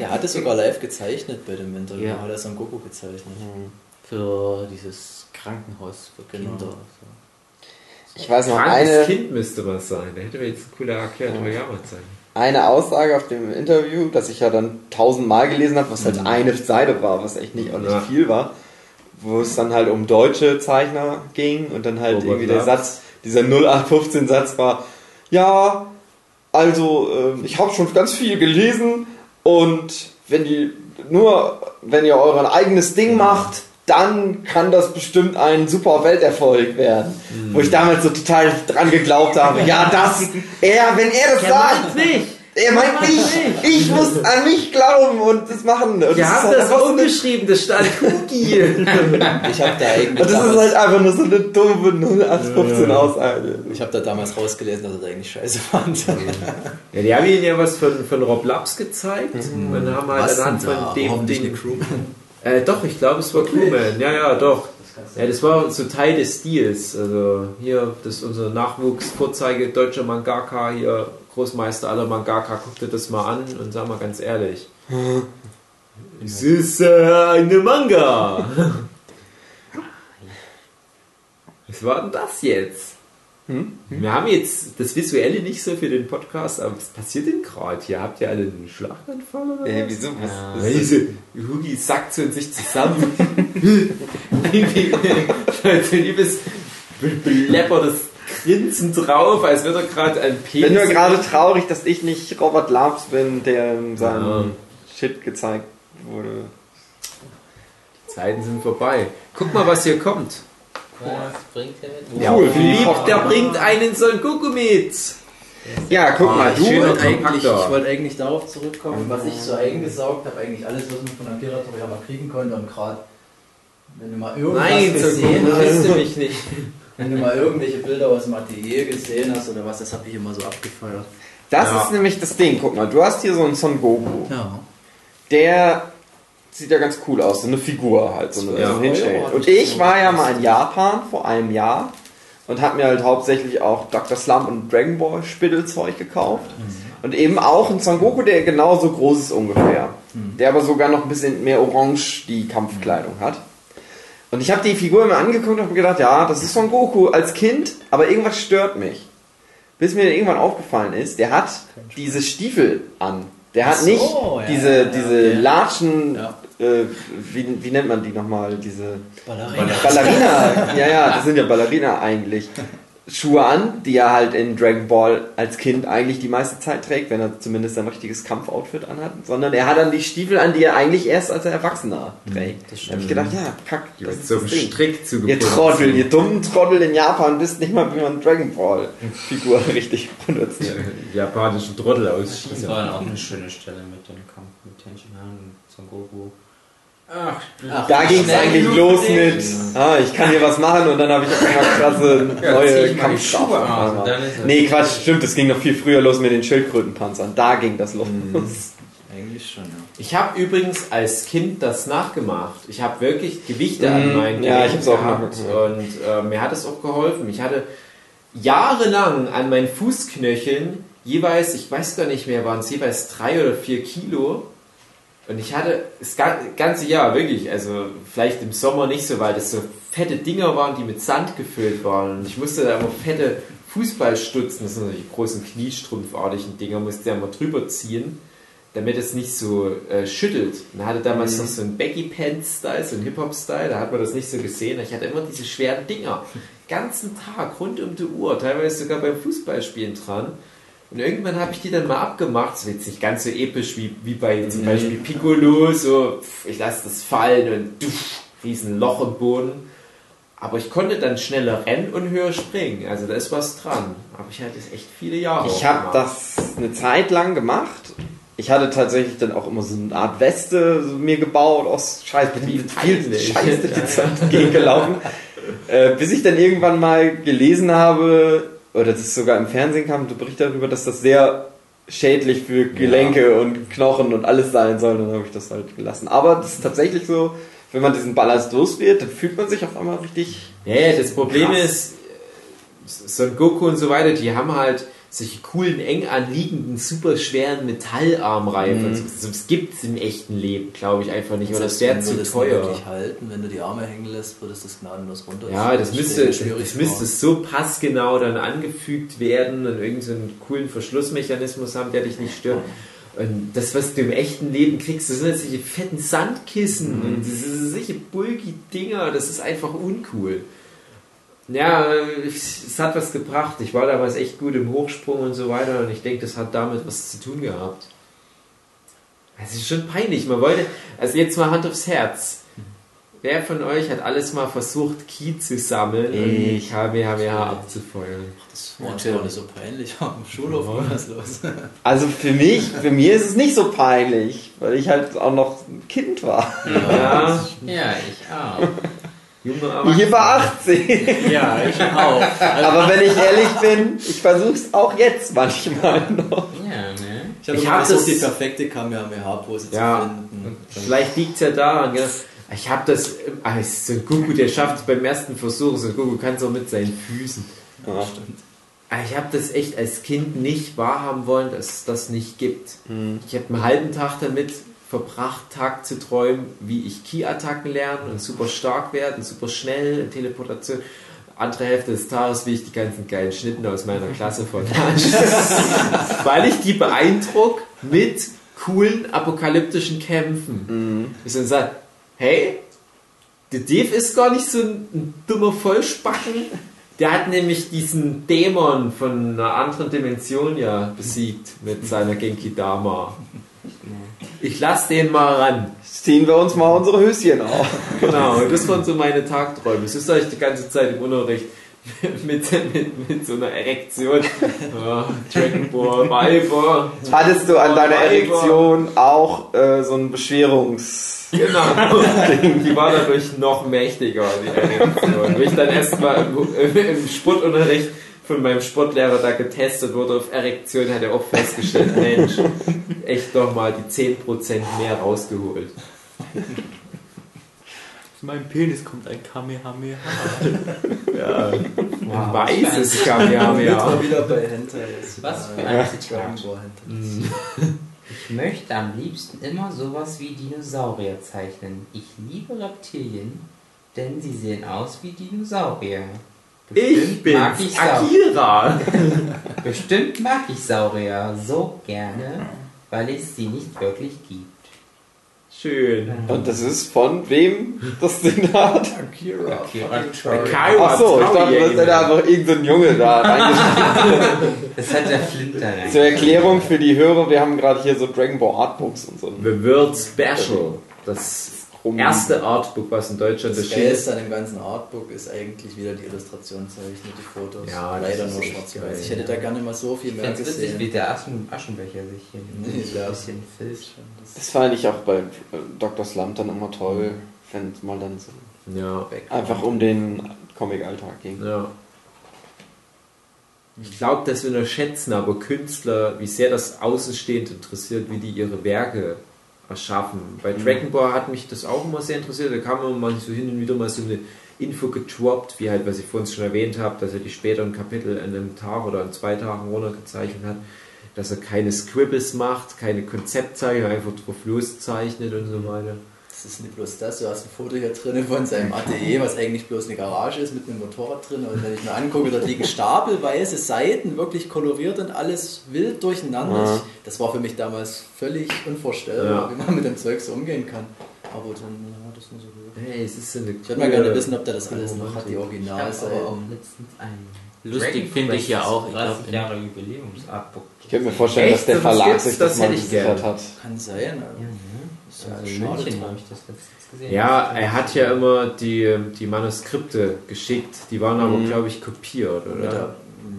Er hatte sogar live gezeichnet bei dem Interview. Ja. Hat er Son Goku gezeichnet. Für dieses Krankenhaus für Genau. Kinder. Ich weiß noch Krankes eine, Kind müsste was sein. Da hätte wir jetzt eine coole Akira Toriyama zeigen. eine Aussage auf dem Interview, das ich ja dann tausendmal gelesen habe, was halt eine Seite war, was echt nicht, auch nicht Ja. viel war, wo es dann halt um deutsche Zeichner ging und dann halt Robert irgendwie der. Satz, dieser 0815-Satz war, ja, also ähm, ich habe schon ganz viel gelesen und wenn die nur, wenn ihr euer eigenes Ding macht, dann kann das bestimmt ein super Welterfolg werden. Wo ich damals so total dran geglaubt habe, ja, das, er, wenn er das sagt, nicht! Er meint mich. Ich muss an mich glauben und das machen. Und Ihr das habt ist halt das umgeschrieben, das stand <laughs> Cookie. Ich habe da eigentlich Und das ist halt einfach nur so eine dumme 0815 Aussage. ich hab da damals rausgelesen, dass er das eigentlich scheiße fand. ja, <laughs> die haben ihnen ja was von, von Rob Laps gezeigt. Und dann haben halt Was anhand von da? dem Ding. Äh, doch, ich glaube, es war Crewman. Ja, ja, doch. Ja, das war so Teil des Stils. Also hier, das ist unser Nachwuchsvorzeige deutscher Mangaka, hier Großmeister aller Mangaka, guckt dir das mal an und sag mal ganz ehrlich. Es ist äh, eine Manga. <laughs> Was war denn das jetzt? Wir haben jetzt das Visuelle nicht so für den Podcast, aber was passiert denn gerade hier? Habt ihr alle einen Schlaganfall oder was? Äh, wieso? Was, was Ja, diese Hugi sackt so in sich zusammen. <laughs> Irgendwie so ein liebes be- beleppertes Grinsen drauf, als würde er gerade ein Ich bin Penis. nur gerade traurig, dass ich nicht Robert Labs bin, der in seinem Ja. Shit gezeigt wurde. Zeiten sind vorbei. Guck mal, was hier kommt. Was bringt der mit? Ja, cool. Philipp, der bringt einen Son Goku mit. Ja, guck mal, du. ich wollte eigentlich, ich wollte eigentlich darauf zurückkommen, was ich so eingesaugt habe, eigentlich alles, was man von Akira Toriyama kriegen konnte und gerade wenn du mal irgendwas Nein, gesehen Goku hast, du mich nicht. <laughs> wenn du mal irgendwelche Bilder aus dem Atelier gesehen hast oder was, das habe ich immer so abgefeiert. Das Ja. ist nämlich das Ding. Guck mal, du hast hier so einen Son Goku. Ja. Der sieht ja ganz cool aus, so eine Figur halt, so, eine, Ja. so ein Und ich war ja mal in Japan vor einem Jahr und habe mir halt hauptsächlich auch Dr. Slump und Dragon Ball Spittelzeug gekauft. Und eben auch einen Son Goku, der genauso groß ist ungefähr. Der aber sogar noch ein bisschen mehr orange die Kampfkleidung hat. Und ich habe die Figur immer angeguckt und habe gedacht, ja, das ist Son Goku als Kind, aber irgendwas stört mich. Bis mir irgendwann aufgefallen ist, der hat diese Stiefel an. Der hat so, nicht ja, diese, ja, diese ja. Latschen, Ja. Äh, wie, wie nennt man die nochmal? Diese Ballerina. Ballerina. <laughs> ja, ja, das sind ja Ballerina eigentlich. Schuhe an, die er halt in Dragon Ball als Kind eigentlich die meiste Zeit trägt, wenn er zumindest ein richtiges Kampfoutfit anhat. Sondern er hat dann die Stiefel an, die er eigentlich erst als er Erwachsener trägt. das da habe ich gedacht, ja, kack, Die das ist so das. Strick Ihr zugebunden. Trottel, ihr dummen Trottel in Japan wisst nicht mal, wie man Dragon Ball Figur <laughs> richtig benutzt. <laughs> Japanischen Trottel Das ausschießen. war dann auch eine schöne Stelle mit dem Kampf mit Tenshin Han und Son Goku. Ach, Da ging es eigentlich los mit, dich. ah, ich kann hier was machen und dann habe ich auf einmal krasse Ja, neue ich mal die Schuhe Kampfstrafen. aus auf und einmal. dann ist es- Nee, Quatsch, stimmt, es ging noch viel früher los mit den Schildkrötenpanzern. Da ging das los. eigentlich schon, ja. Ich habe übrigens als Kind das nachgemacht. Ich habe wirklich Gewichte Mhm. an meinen Ja, ich Gelenken hab's auch gehabt nachgemacht. und äh, mir hat es auch geholfen. Ich hatte jahrelang an meinen Fußknöcheln jeweils, ich weiß gar nicht mehr, waren es jeweils drei oder vier Kilo. Und ich hatte das ga- ganze Jahr wirklich, also vielleicht im Sommer nicht so, weil das so fette Dinger waren, die mit Sand gefüllt waren. Und ich musste da immer fette Fußballstutzen, das sind so die großen Kniestrumpfartigen Dinger, musste ja immer drüber ziehen, damit es nicht so äh, schüttelt. Und hatte damals noch so einen Baggy Pants Style, so einen Hip Hop Style, da hat man das nicht so gesehen. Ich hatte immer diese schweren Dinger, ganzen Tag, rund um die Uhr, teilweise sogar beim Fußballspielen dran. Und irgendwann habe ich die dann mal abgemacht. Das ist jetzt nicht ganz so episch wie, wie bei zum Beispiel Piccolo, so ich lasse das fallen und duff, riesen Loch im Boden. Aber ich konnte dann schneller rennen und höher springen. Also da ist was dran. Aber ich hatte das echt viele Jahre. Ich habe das eine Zeit lang gemacht. Ich hatte tatsächlich dann auch immer so eine Art Weste mir gebaut aus Scheiß, bin viel, viel peinlich. Scheiß durch die Zeit <laughs> gegengelaufen. äh, bis ich dann irgendwann mal gelesen habe, oder das sogar im Fernsehen kam, der Bericht darüber, dass das sehr schädlich für Gelenke und Knochen und alles sein soll, dann habe ich das halt gelassen. Aber das ist tatsächlich so, wenn man diesen Ballast los wird, dann fühlt man sich auf einmal richtig Ja, ja, das Problem Krass. ist, Son Goku und so weiter, die haben halt solche coolen, eng anliegenden, super schweren Metallarmreifen. Mhm. Das gibt es im echten Leben, glaube ich, einfach nicht. Oder das wäre wenn zu teuer. wirklich halten, wenn du die Arme hängen lässt, würde es das gnadenlos runter. Ja, das müsste, ich mir das müsste so passgenau dann angefügt werden und irgendeinen so einen coolen Verschlussmechanismus haben, der dich nicht stört. Und das, was du im echten Leben kriegst, das sind jetzt solche fetten Sandkissen und das sind solche bulky Dinger, das ist einfach uncool. Ja, äh, es hat was gebracht. Ich war damals echt gut im Hochsprung und so weiter und ich denke, das hat damit was zu tun gehabt. Es ist schon peinlich. Man wollte, also jetzt mal Hand aufs Herz. wer von euch hat alles mal versucht, Ki zu sammeln Ich. und Kamehameha abzufeuern? Das war nicht so peinlich. Am Schulhof war das los. Also für mich, für mich ist es nicht so peinlich, weil ich halt auch noch ein Kind war. Ja, Ja, ich auch. Junge Erwachsene. Ich war 18. Ja, ich auch. Aber wenn ich <laughs> ehrlich bin, ich versuch's auch jetzt manchmal noch. Ja, ne? Ich habe hab versucht, das- die perfekte Kamehameha-Pose Ja, zu finden. vielleicht liegt es ja daran, gell? Ich habe das, ah, es ist so ein Gugu, der schafft es beim ersten Versuch, so ein Gugu kann es auch mit seinen Füßen. Ja. Ah, Ich habe das echt als Kind nicht wahrhaben wollen, dass es das nicht gibt. Ich habe einen halben Tag damit verbracht, Tag zu träumen, wie ich Ki-Attacken lerne und super stark werde und super schnell in Teleportation. Andere Hälfte des Tages, wie ich die ganzen geilen Schnitten aus meiner Klasse von <laughs> Weil ich die beeindruck mit coolen apokalyptischen Kämpfen. Ich dann sage, hey, der Dave ist gar nicht so ein, ein dummer Vollspacken. Der hat nämlich diesen Dämon von einer anderen Dimension ja besiegt mit seiner Genki Dama. Ich lass den mal ran. Ziehen wir uns mal unsere Höschen auf. Genau, das waren so meine Tagträume. Das ist euch die ganze Zeit im Unterricht <laughs> mit, mit, mit so einer Erektion. Ja, Dragon Ball, Weiber. Hattest du an deiner Weiber. Erektion auch äh, so ein Beschwerungs... Genau. Die war dadurch noch mächtiger, die Erektion. Wie ich dann erstmal im, im Sportunterricht von meinem Sportlehrer da getestet wurde auf Erektion, hat er auch festgestellt, Mensch, echt doch mal die 10% mehr rausgeholt. Aus meinem Penis kommt ein Kamehameha. Ein weißes Jetzt Kamehameha. mal wieder bei Hentai. Was für Ja, ein Dragon Zitat. Ball Hentai. Ich möchte am liebsten immer sowas wie Dinosaurier zeichnen. Ich liebe Reptilien, denn sie sehen aus wie Dinosaurier. Ich bin's, mag ich. Akira. <laughs> Bestimmt mag ich Saurier so gerne, weil es sie nicht wirklich gibt. Schön. Und das ist von wem das Ding hat? Akira. Akira Kaiwa Ach so, ich dachte, das hätte einfach irgendein Junge da reingeschrieben. <laughs> Das hat der Flint da rein. Zur Erklärung für die Hörer, wir haben gerade hier so Dragon Ball Artbooks und so. The World Special. Das Rum- erste Artbook, was in Deutschland Das erschienen ist. Geilste an dem ganzen Artbook ist eigentlich wieder die Illustrationszeichen, die Fotos. Ja, das Leider nur schwarz-weiß. Ich hätte da gerne mal so viel Ich mehr finde es witzig, gesehen. wie der Aschen Aschenbecher sich hier Nee, ein bisschen filzt. Das fand ich auch bei äh, Dr. Slump dann immer toll, wenn es mal dann so Ja. einfach um den Comic-Alltag ging. ja. Ich glaube, dass wir nur schätzen, aber Künstler, wie sehr das Außenstehend interessiert, wie die ihre Werke erschaffen. Bei Dragon Ball hat mich das auch immer sehr interessiert. Da kam immer mal so hin und wieder mal so eine Info gedroppt, wie halt, was ich vorhin schon erwähnt habe, dass er die späteren Kapitel in einem Tag oder in zwei Tagen runtergezeichnet hat, dass er keine Scribbles macht, keine Konzeptzeichnung, einfach drauf loszeichnet und so weiter. Das ist nicht bloß das, du hast ein Foto hier drin von seinem Atelier, was eigentlich bloß eine Garage ist mit einem Motorrad drin. Und wenn ich mir angucke, da liegen stapelweise Seiten, wirklich koloriert und alles wild durcheinander. Ja. Ich, das war für mich damals völlig unvorstellbar, Ja. wie man mit dem Zeug so umgehen kann. Aber dann hat das nur so. Hey, es ist so eine Ich würde mal gerne wissen, ob der das alles noch hat, die Ich Originalseiten. aber auch letztens ein Lustig finde ich ja auch, ich 30 glaub, in- Jahre Jubiläumsartbook. Ich könnte mir vorstellen, Echt? dass der Verlag sich Das das mal ich gesichert hat. Kann sein. Ja, aber ne? Ist Also ja in schade München dran. habe ich das letztens gesehen. Ja, er hat ja immer die, die Manuskripte geschickt. Die waren aber, glaube ich, kopiert, oder? Oder,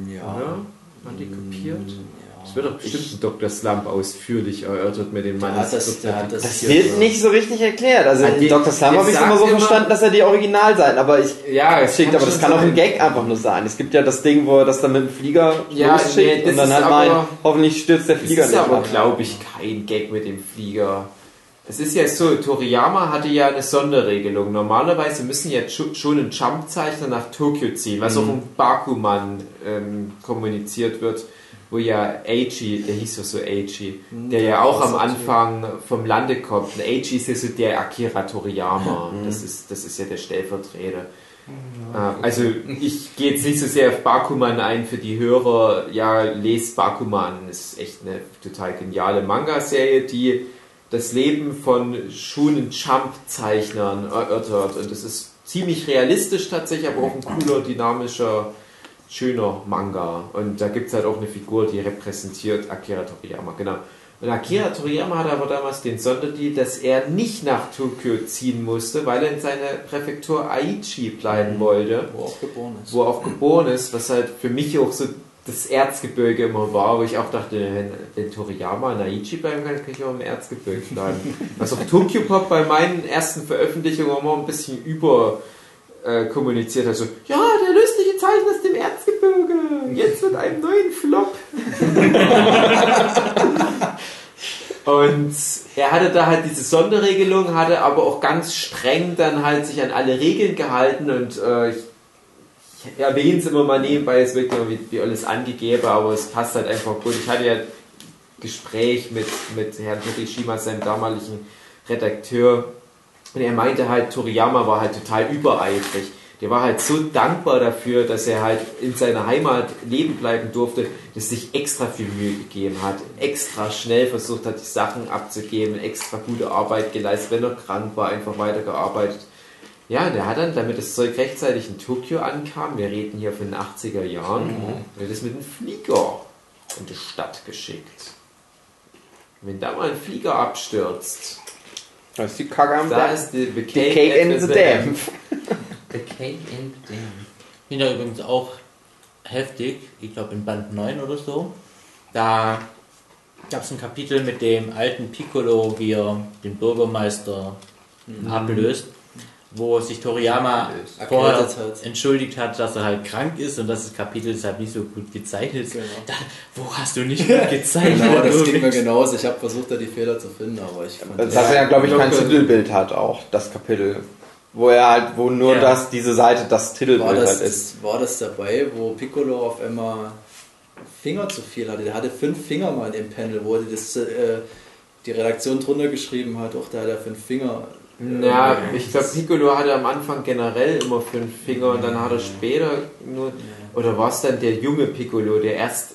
ja. Oder? Waren die kopiert? Ja. Es wird doch bestimmt ein Dr. Slump ausführlich erörtert mit den Der das, Manuskripten. der hat das, Das hier wird nicht so richtig erklärt. Also die- Dr. Slump habe ich immer so immer- verstanden, dass er die Originalseiten, aber ich Ja, es schickt, aber das kann auch ein. Gag einfach nur sein. Es gibt ja das Ding, wo er das dann mit dem Flieger Ja, losschickt nee, das und dann ist halt aber- meint, hoffentlich stürzt der Das Flieger ist nicht aber, ab. glaube ich, kein Gag mit dem Flieger. Es ist ja so, Toriyama hatte ja eine Sonderregelung. Normalerweise müssen ja scho- schon ein Jumpzeichner nach Tokio ziehen, was auch im Bakuman ähm, kommuniziert wird, wo ja Eiji, der hieß ja so Eiji, der ja auch am Anfang vom Lande kommt. Und Eiji ist ja so der Akira Toriyama. Das, ist, das ist ja der Stellvertreter. Äh, Also ich gehe jetzt nicht so sehr auf Bakuman ein für die Hörer. Ja, lest Bakuman. Das ist echt eine total geniale Manga-Serie, die das Leben von Shunen Jump-Zeichnern erörtert. Und das ist ziemlich realistisch tatsächlich, aber auch ein cooler, dynamischer, schöner Manga. Und da gibt es halt auch eine Figur, die repräsentiert Akira Toriyama. Genau. Und Akira Toriyama hatte aber damals den Sonderdeal, dass er nicht nach Tokio ziehen musste, weil er in seiner Präfektur Aichi bleiben wollte, Wo auch geboren ist. wo er auch geboren ist, was halt für mich auch so das Erzgebirge immer war, wo ich auch dachte, wenn, wenn Toriyama in Aichi bleiben kann, kann ich auch im Erzgebirge bleiben. Was <laughs> auch Tokyo Pop bei meinen ersten Veröffentlichungen immer ein bisschen über äh, kommuniziert hat, so, ja, der lustige Zeichen aus dem Erzgebirge, jetzt mit einem neuen Flop. <laughs> Und er hatte da halt diese Sonderregelung, hatte aber auch ganz streng dann halt sich an alle Regeln gehalten und äh, ich, ich erwähne es immer mal nebenbei, es wird ja wie, alles angegeben, aber es passt halt einfach gut. Ich hatte ja Gespräch mit, mit Herrn Torishima, seinem damaligen Redakteur, und er meinte halt, Toriyama war halt total übereifrig. Der war halt so dankbar dafür, dass er halt in seiner Heimat leben bleiben durfte, dass sich extra viel Mühe gegeben hat, extra schnell versucht hat, die Sachen abzugeben, extra gute Arbeit geleistet, wenn er krank war, einfach weitergearbeitet. Ja, und er hat dann, damit das Zeug rechtzeitig in Tokio ankam, wir reden hier von den 80er Jahren, wird es mit einem Flieger in die Stadt geschickt. Wenn da mal ein Flieger abstürzt, Das ist die Kacke am da ist die, the Die Cake in the Dam. The Cake in the Dam. Finde ich übrigens auch heftig, ich glaube in Band 9 oder so. Da gab es ein Kapitel mit dem alten Piccolo, wie er den Bürgermeister ablöst, wo sich Toriyama vorher Erkältet hat. entschuldigt hat, dass er halt krank ist und dass das Kapitel deshalb nicht so gut gezeichnet ist. Genau. Da, wo hast du nicht gut <laughs> gezeichnet? Genau, das ging mir genauso. Ich habe versucht, da die Fehler zu finden, aber ich fand Dass er ja, glaube ich, kein. Titelbild hat, auch das Kapitel. Wo er halt, wo nur Ja. das, diese Seite das war Titelbild das, halt ist. war das dabei, wo Piccolo auf einmal Finger zu viel hatte. Der hatte fünf Finger mal im Panel, wo das, äh, die Redaktion drunter geschrieben hat, auch da hat er fünf Finger. Ja, ich glaube, Piccolo hatte am Anfang generell immer fünf Finger und dann hat er später nur. Oder war es dann der junge Piccolo, der erst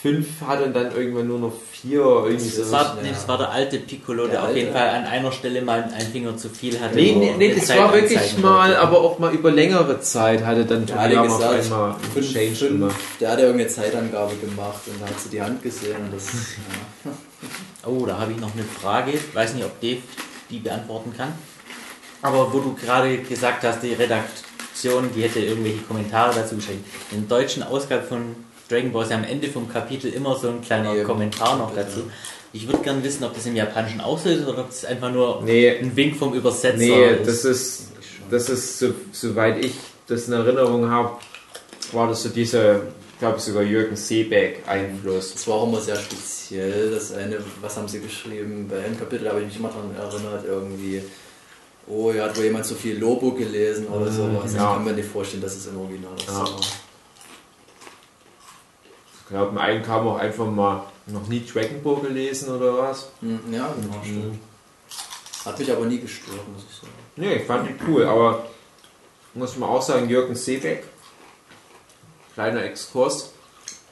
fünf hatte und dann irgendwann nur noch vier irgendwie Das so? war, nee, das war der alte Piccolo, der, Der auf alte. jeden Fall an einer Stelle mal einen Finger zu viel hatte. Nee, nee, nee, das Zeit war wirklich mal, wollte. aber auch mal über längere Zeit hatte dann Der hatte Toriyama auf gesagt, einmal fünf, Change fünf, gemacht. der hat ja irgendeine Zeitangabe gemacht und da hat sie die Hand gesehen und das, ja. Oh, da habe ich noch eine Frage. Ich weiß nicht, ob Dave die beantworten kann. Aber wo du gerade gesagt hast, die Redaktion, die hätte irgendwelche Kommentare dazu geschrieben. In der deutschen Ausgabe von Dragon Ball ist ja am Ende vom Kapitel immer so ein kleiner Nee, Kommentar noch dazu. Ich würde gerne wissen, ob das im Japanischen auch so ist oder ob das einfach nur Nee. ein Wink vom Übersetzer Nee, ist. das ist, das ist, so, soweit ich das in Erinnerung habe, war das so dieser, ich glaube sogar Jürgen Seebeck-Einfluss. Das war auch immer sehr speziell. Das eine, was haben sie geschrieben? Bei einem Kapitel habe ich mich immer daran erinnert, irgendwie, oh, ja, hat wohl jemand zu viel Lobo gelesen oder sowas. Ich ja. kann mir nicht vorstellen, dass es im Original ist. Ja. Ich glaube, im einen kam auch einfach mal noch nie Dragon Ball gelesen oder was. Hm, Ja, genau, stimmt. Hat mich aber nie gestört, muss ich sagen. Nee, ich fand die cool, aber muss man auch sagen, Jürgen Seebeck, kleiner Exkurs,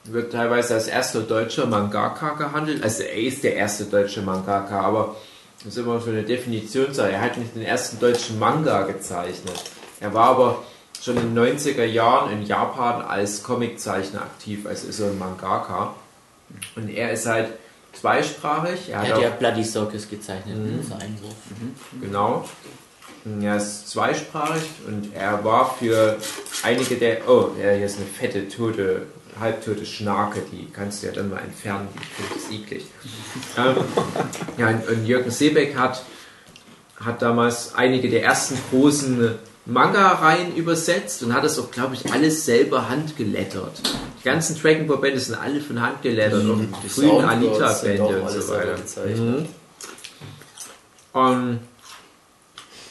wird teilweise als erster deutscher Mangaka gehandelt. Also er ist der erste deutsche Mangaka, aber das ist immer so eine Definitionssache. Er hat nicht den ersten deutschen Manga gezeichnet. Er war aber schon in den 90er Jahren in Japan als Comiczeichner aktiv, also ist er ein Mangaka. Und er ist halt zweisprachig. Er er hat ja Bloody Circus gezeichnet, dieser Einwurf. Genau. Er ist zweisprachig und er war für einige der. Oh, ja, hier ist eine fette, tote, halbtote Schnarke, die kannst du ja dann mal entfernen, die finde ich eklig. ähm, ja, und- Jürgen Seebeck hat, hat damals einige der ersten großen Manga-Reihen übersetzt und hat das auch, glaube ich, alles selber handgelettert. Die ganzen Dragon Ball Bände sind alle von Hand gelettert, auch die frühen Alita-Bände und so weiter. gezeichnet. Und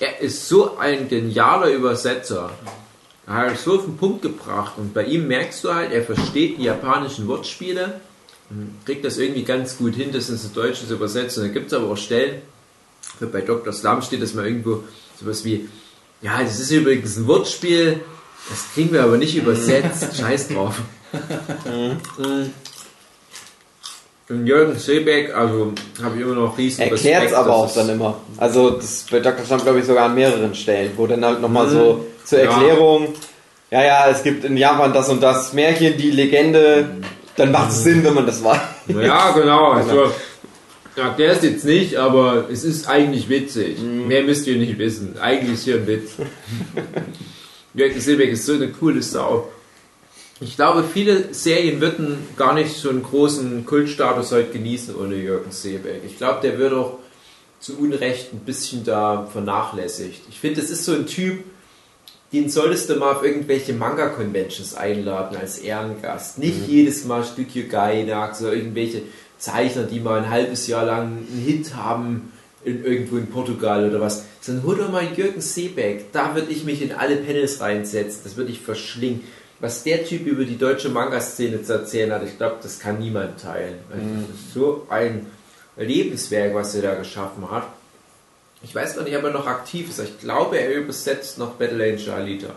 er ist so ein genialer Übersetzer. Er hat es so auf den Punkt gebracht und bei ihm merkst du halt, er versteht die japanischen Wortspiele und kriegt das irgendwie ganz gut hin, das ins Deutsche zu übersetzen. Da gibt es aber auch Stellen, bei Dr. Slum steht das mal irgendwo sowas wie, ja, das ist übrigens ein Wortspiel, das kriegen wir aber nicht übersetzt, <laughs> scheiß drauf. Und Jürgen Seebeck, also habe ich immer noch riesen Erklärt es aber auch es- dann immer. Also das bei Dr. Slump glaube ich sogar an mehreren Stellen, wo dann halt nochmal Mhm. so zur Ja. Erklärung, ja. ja, es gibt in Japan das und das Märchen, die Legende, dann macht es Sinn, wenn man das weiß. Ja, <laughs> genau. Also, Ja, der ist jetzt nicht, aber es ist eigentlich witzig. Mehr müsst ihr nicht wissen. Eigentlich ist hier ein Witz. <laughs> Jörg Silbeck ist so eine coole Sau. Ich glaube, viele Serien würden gar nicht so einen großen Kultstatus heute genießen ohne Jürgen Seebeck. Ich glaube, der wird auch zu Unrecht ein bisschen da vernachlässigt. Ich finde, das ist so ein Typ, den solltest du mal auf irgendwelche Manga-Conventions einladen als Ehrengast. Nicht jedes Mal Studio Gainax oder irgendwelche Zeichner, die mal ein halbes Jahr lang einen Hit haben in, irgendwo in Portugal oder was. Sondern hol doch mal Jürgen Seebeck. Da würde ich mich in alle Panels reinsetzen. Das würde ich verschlingen. Was der Typ über die deutsche Manga-Szene zu erzählen hat, ich glaube, das kann niemand teilen. Also Das ist so ein Lebenswerk, was er da geschaffen hat. Ich weiß gar nicht, ob er noch aktiv ist. Ich glaube, er übersetzt noch Battle Angel Alita.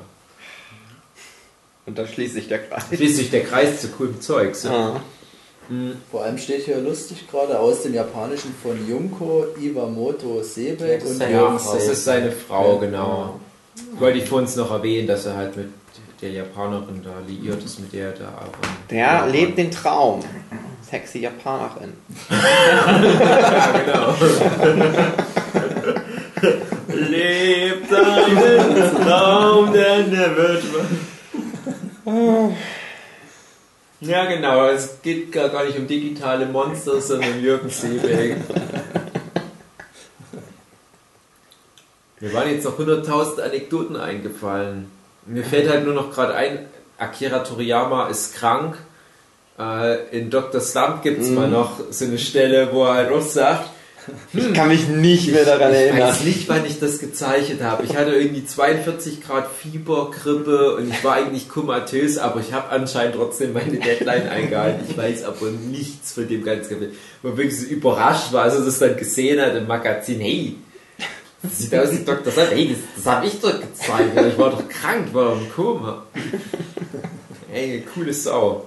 Und da schließt sich der Kreis. Schließlich der Kreis zu coolem Zeugs. Ja. Ah. Vor allem steht hier lustig gerade aus dem Japanischen von Junko Iwamoto Seebeck Das ist und seine Jürgen Frau. Das ist seine Frau, Ja. genau. Wollte ich vorhin noch erwähnen, dass er halt mit der Japanerin da liiert ist, mit der er da auch. in Der Japan- lebt den Traum. Sexy Japanerin. Lebt deinen Traum, denn der wird. Ja, genau, es geht gar gar nicht um digitale Monster, sondern um Jürgen Seebeck. Mir waren jetzt noch 100.000 Anekdoten eingefallen. Mir fällt halt nur noch gerade ein, Akira Toriyama ist krank. Äh, in Dr. Slump gibt es mal noch so eine Stelle, wo er halt auch sagt, Ich kann mich nicht mehr daran ich erinnern. weiß nicht, wann ich das gezeichnet habe. Ich hatte irgendwie 42 Grad Fieber, Grippe und ich war eigentlich komatös, aber ich habe anscheinend trotzdem meine Deadline eingehalten. Ich weiß aber nichts von dem ganzen Kapitel. Man wirklich so überrascht war, als er das dann gesehen hat im Magazin. Hey, das sieht aus wie Dr. Sand. Hey, das, das habe ich doch gezeichnet. Ich war doch krank, ich war doch im Koma. Hey, coole Sau.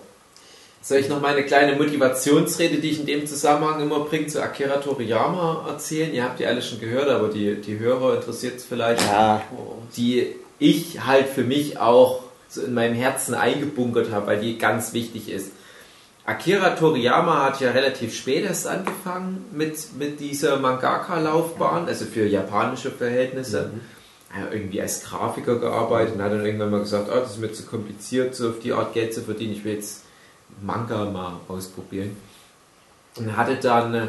Soll ich noch meine kleine Motivationsrede, die ich in dem Zusammenhang immer bringe, zu Akira Toriyama erzählen? Ihr habt die alle schon gehört, aber die, die Hörer interessiert es vielleicht. Ja, Die ich halt für mich auch so in meinem Herzen eingebunkert habe, weil die ganz wichtig ist. Akira Toriyama hat ja relativ spät erst angefangen mit, mit dieser Mangaka-Laufbahn, also für japanische Verhältnisse. Er hat irgendwie als Grafiker gearbeitet und hat dann irgendwann mal gesagt, oh, das ist mir zu kompliziert, so auf die Art Geld zu verdienen, ich will jetzt Manga mal ausprobieren. Und hatte dann äh,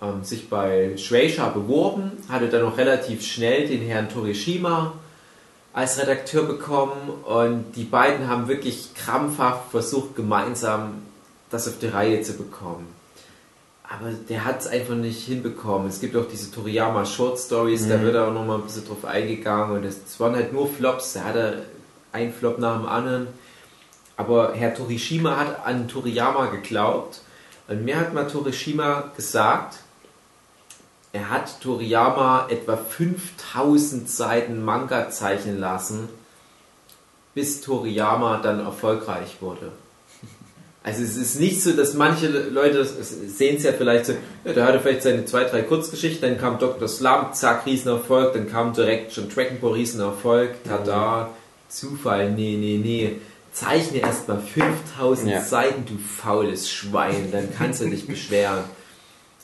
ähm, sich bei Shueisha beworben, hatte dann noch relativ schnell den Herrn Torishima als Redakteur bekommen und die beiden haben wirklich krampfhaft versucht, gemeinsam das auf die Reihe zu bekommen. Aber der hat es einfach nicht hinbekommen. Es gibt auch diese Toriyama Short Stories, da wird er auch nochmal ein bisschen drauf eingegangen und es waren halt nur Flops. Er hatte einen Flop nach dem anderen. Aber Herr Torishima hat an Toriyama geglaubt und mir hat mal Torishima gesagt, er hat Toriyama etwa 5000 Seiten Manga zeichnen lassen, bis Toriyama dann erfolgreich wurde. Also es ist nicht so, dass manche Leute sehen es ja vielleicht so, ja, der hatte vielleicht seine zwei, drei Kurzgeschichten, dann kam Dr. Slump, zack, Riesenerfolg, dann kam direkt schon Dragon Ball Riesenerfolg, tada, Zufall, nee, nee, nee. Zeichne erstmal 5000 Ja. Seiten, du faules Schwein, dann kannst du dich <laughs> beschweren.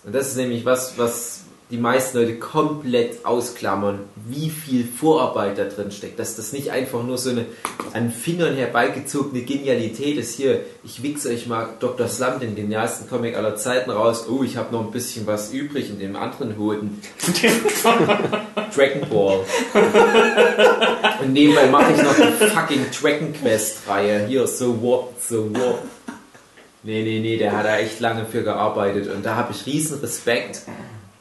Und das ist nämlich was, was die meisten Leute komplett ausklammern, wie viel Vorarbeit da drin steckt. Dass das nicht einfach nur so eine an Fingern herbeigezogene Genialität ist. Hier, ich wichse euch mal Dr. Slump, den genialsten Comic aller Zeiten raus. Oh, ich habe noch ein bisschen was übrig in dem anderen Hoden. <laughs> Dragon Ball. <laughs> Und nebenbei mache ich noch die fucking Dragon Quest Reihe. Hier, so what, so what. Nee, nee, nee, der hat da echt lange für gearbeitet und da habe ich riesen Respekt.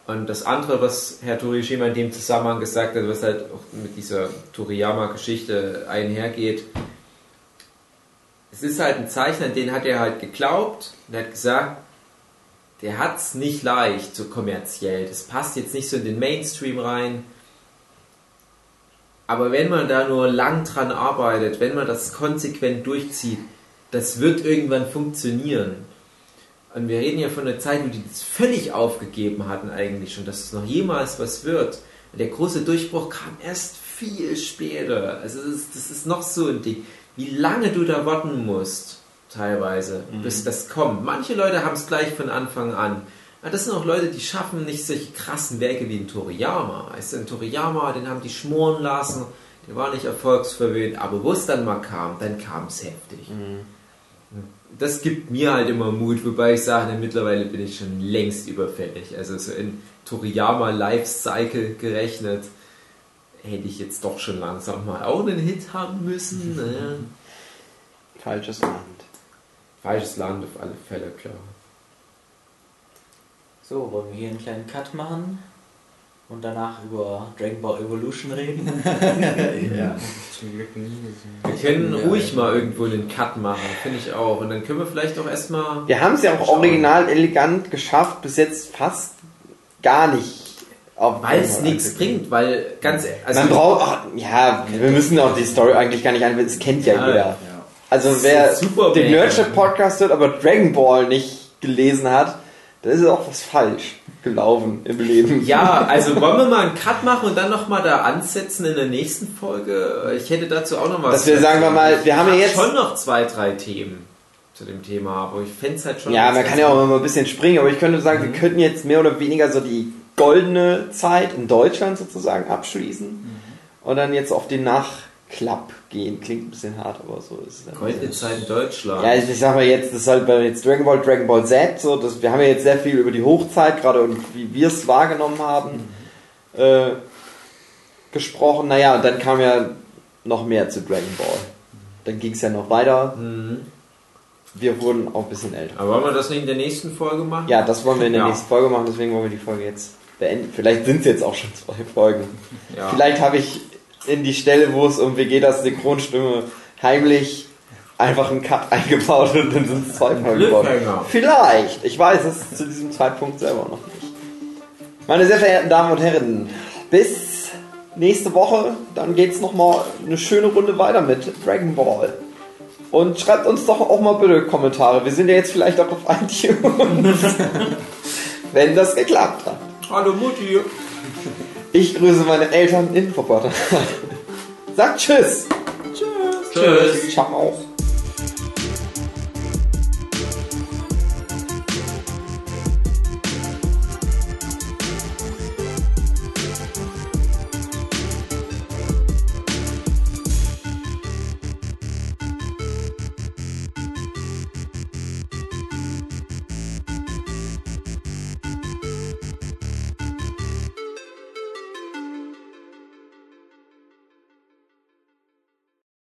Und das andere, was Herr Torishima in dem Zusammenhang gesagt hat, was halt auch mit dieser Toriyama-Geschichte einhergeht, es ist halt ein Zeichner, den hat er halt geglaubt und hat gesagt, der hat es nicht leicht, so kommerziell. Das passt jetzt nicht so in den Mainstream rein. Aber wenn man da nur lang dran arbeitet, wenn man das konsequent durchzieht, das wird irgendwann funktionieren. Und wir reden ja von einer Zeit, wo die das völlig aufgegeben hatten eigentlich schon, dass es noch jemals was wird. Und der große Durchbruch kam erst viel später. Also das ist, das ist noch so ein Ding. Wie lange du da warten musst, teilweise, bis das kommt. Manche Leute haben es gleich von Anfang an. Ja, das sind auch Leute, die schaffen nicht solche krassen Werke wie ein Toriyama. Weißt du, ein Toriyama, den haben die schmoren lassen, der war nicht erfolgsverwöhnt, aber wo es dann mal kam, dann kam es heftig. Das gibt mir halt immer Mut, wobei ich sage, mittlerweile bin ich schon längst überfällig. Also so in Toriyama Lifecycle gerechnet, hätte ich jetzt doch schon langsam mal auch einen Hit haben müssen. Ne? Falsches Land. Falsches Land auf alle Fälle, klar. So, wollen wir hier einen kleinen Cut machen und danach über Dragon Ball Evolution reden? <laughs> ja. Zum Glück nie gesehen. Wir können ruhig mal irgendwo einen Cut machen, finde ich auch. Und dann können wir vielleicht auch erstmal. Wir haben es ja auch Schauen. original elegant geschafft, bis jetzt fast gar nicht. auf Weil es nichts bringt, weil ganz also Man braucht, ach, ja, wir müssen auch die Story eigentlich gar nicht ein, das kennt ja, Ja, jeder. ja. Also wer super den. Nerdship Podcast hört, aber Dragon Ball nicht gelesen hat, da ist auch was falsch gelaufen im Leben. Ja, also wollen wir mal einen Cut machen und dann nochmal da ansetzen in der nächsten Folge? Ich hätte dazu auch noch was. Dass wir sagen wir mal, wir haben ja jetzt, schon noch zwei, drei Themen zu dem Thema, aber ich fände es halt schon. ja, man kann ja auch immer ein bisschen springen, aber ich könnte sagen, Mhm. wir könnten jetzt mehr oder weniger so die goldene Zeit in Deutschland sozusagen abschließen Mhm. und dann jetzt auf den Nachklapp gehen. Klingt ein bisschen hart, aber so ist es dann. Goldene Zeit Deutschland. Ja, ich, ich sag mal jetzt, das ist halt bei jetzt Dragon Ball, Dragon Ball Z, so, das, wir haben ja jetzt sehr viel über die Hochzeit, gerade und wie wir es wahrgenommen haben, äh, gesprochen. Naja, und dann kam ja noch mehr zu Dragon Ball. Dann ging es ja noch weiter. Mhm. Wir wurden auch ein bisschen älter. Aber wollen wir das nicht in der nächsten Folge machen? Ja, das wollen wir in der Ja. nächsten Folge machen, deswegen wollen wir die Folge jetzt beenden. Vielleicht sind es jetzt auch schon zwei Folgen. Ja. Vielleicht habe ich in die Stelle, wo es um Vegetas Synchronstimme heimlich einfach einen Cut eingebaut und dann sind es zwei Folgen geworden. Vielleicht. Ich weiß es zu diesem Zeitpunkt selber noch nicht. Meine sehr verehrten Damen und Herren, bis nächste Woche. Dann geht es nochmal eine schöne Runde weiter mit Dragon Ball. Und schreibt uns doch auch mal bitte Kommentare. Wir sind ja jetzt vielleicht auch auf iTunes. <laughs> Wenn das geklappt hat. Hallo Mutti. Ich grüße meine Eltern in Wuppertal. <laughs> Sagt Tschüss. Tschüss. Ciao.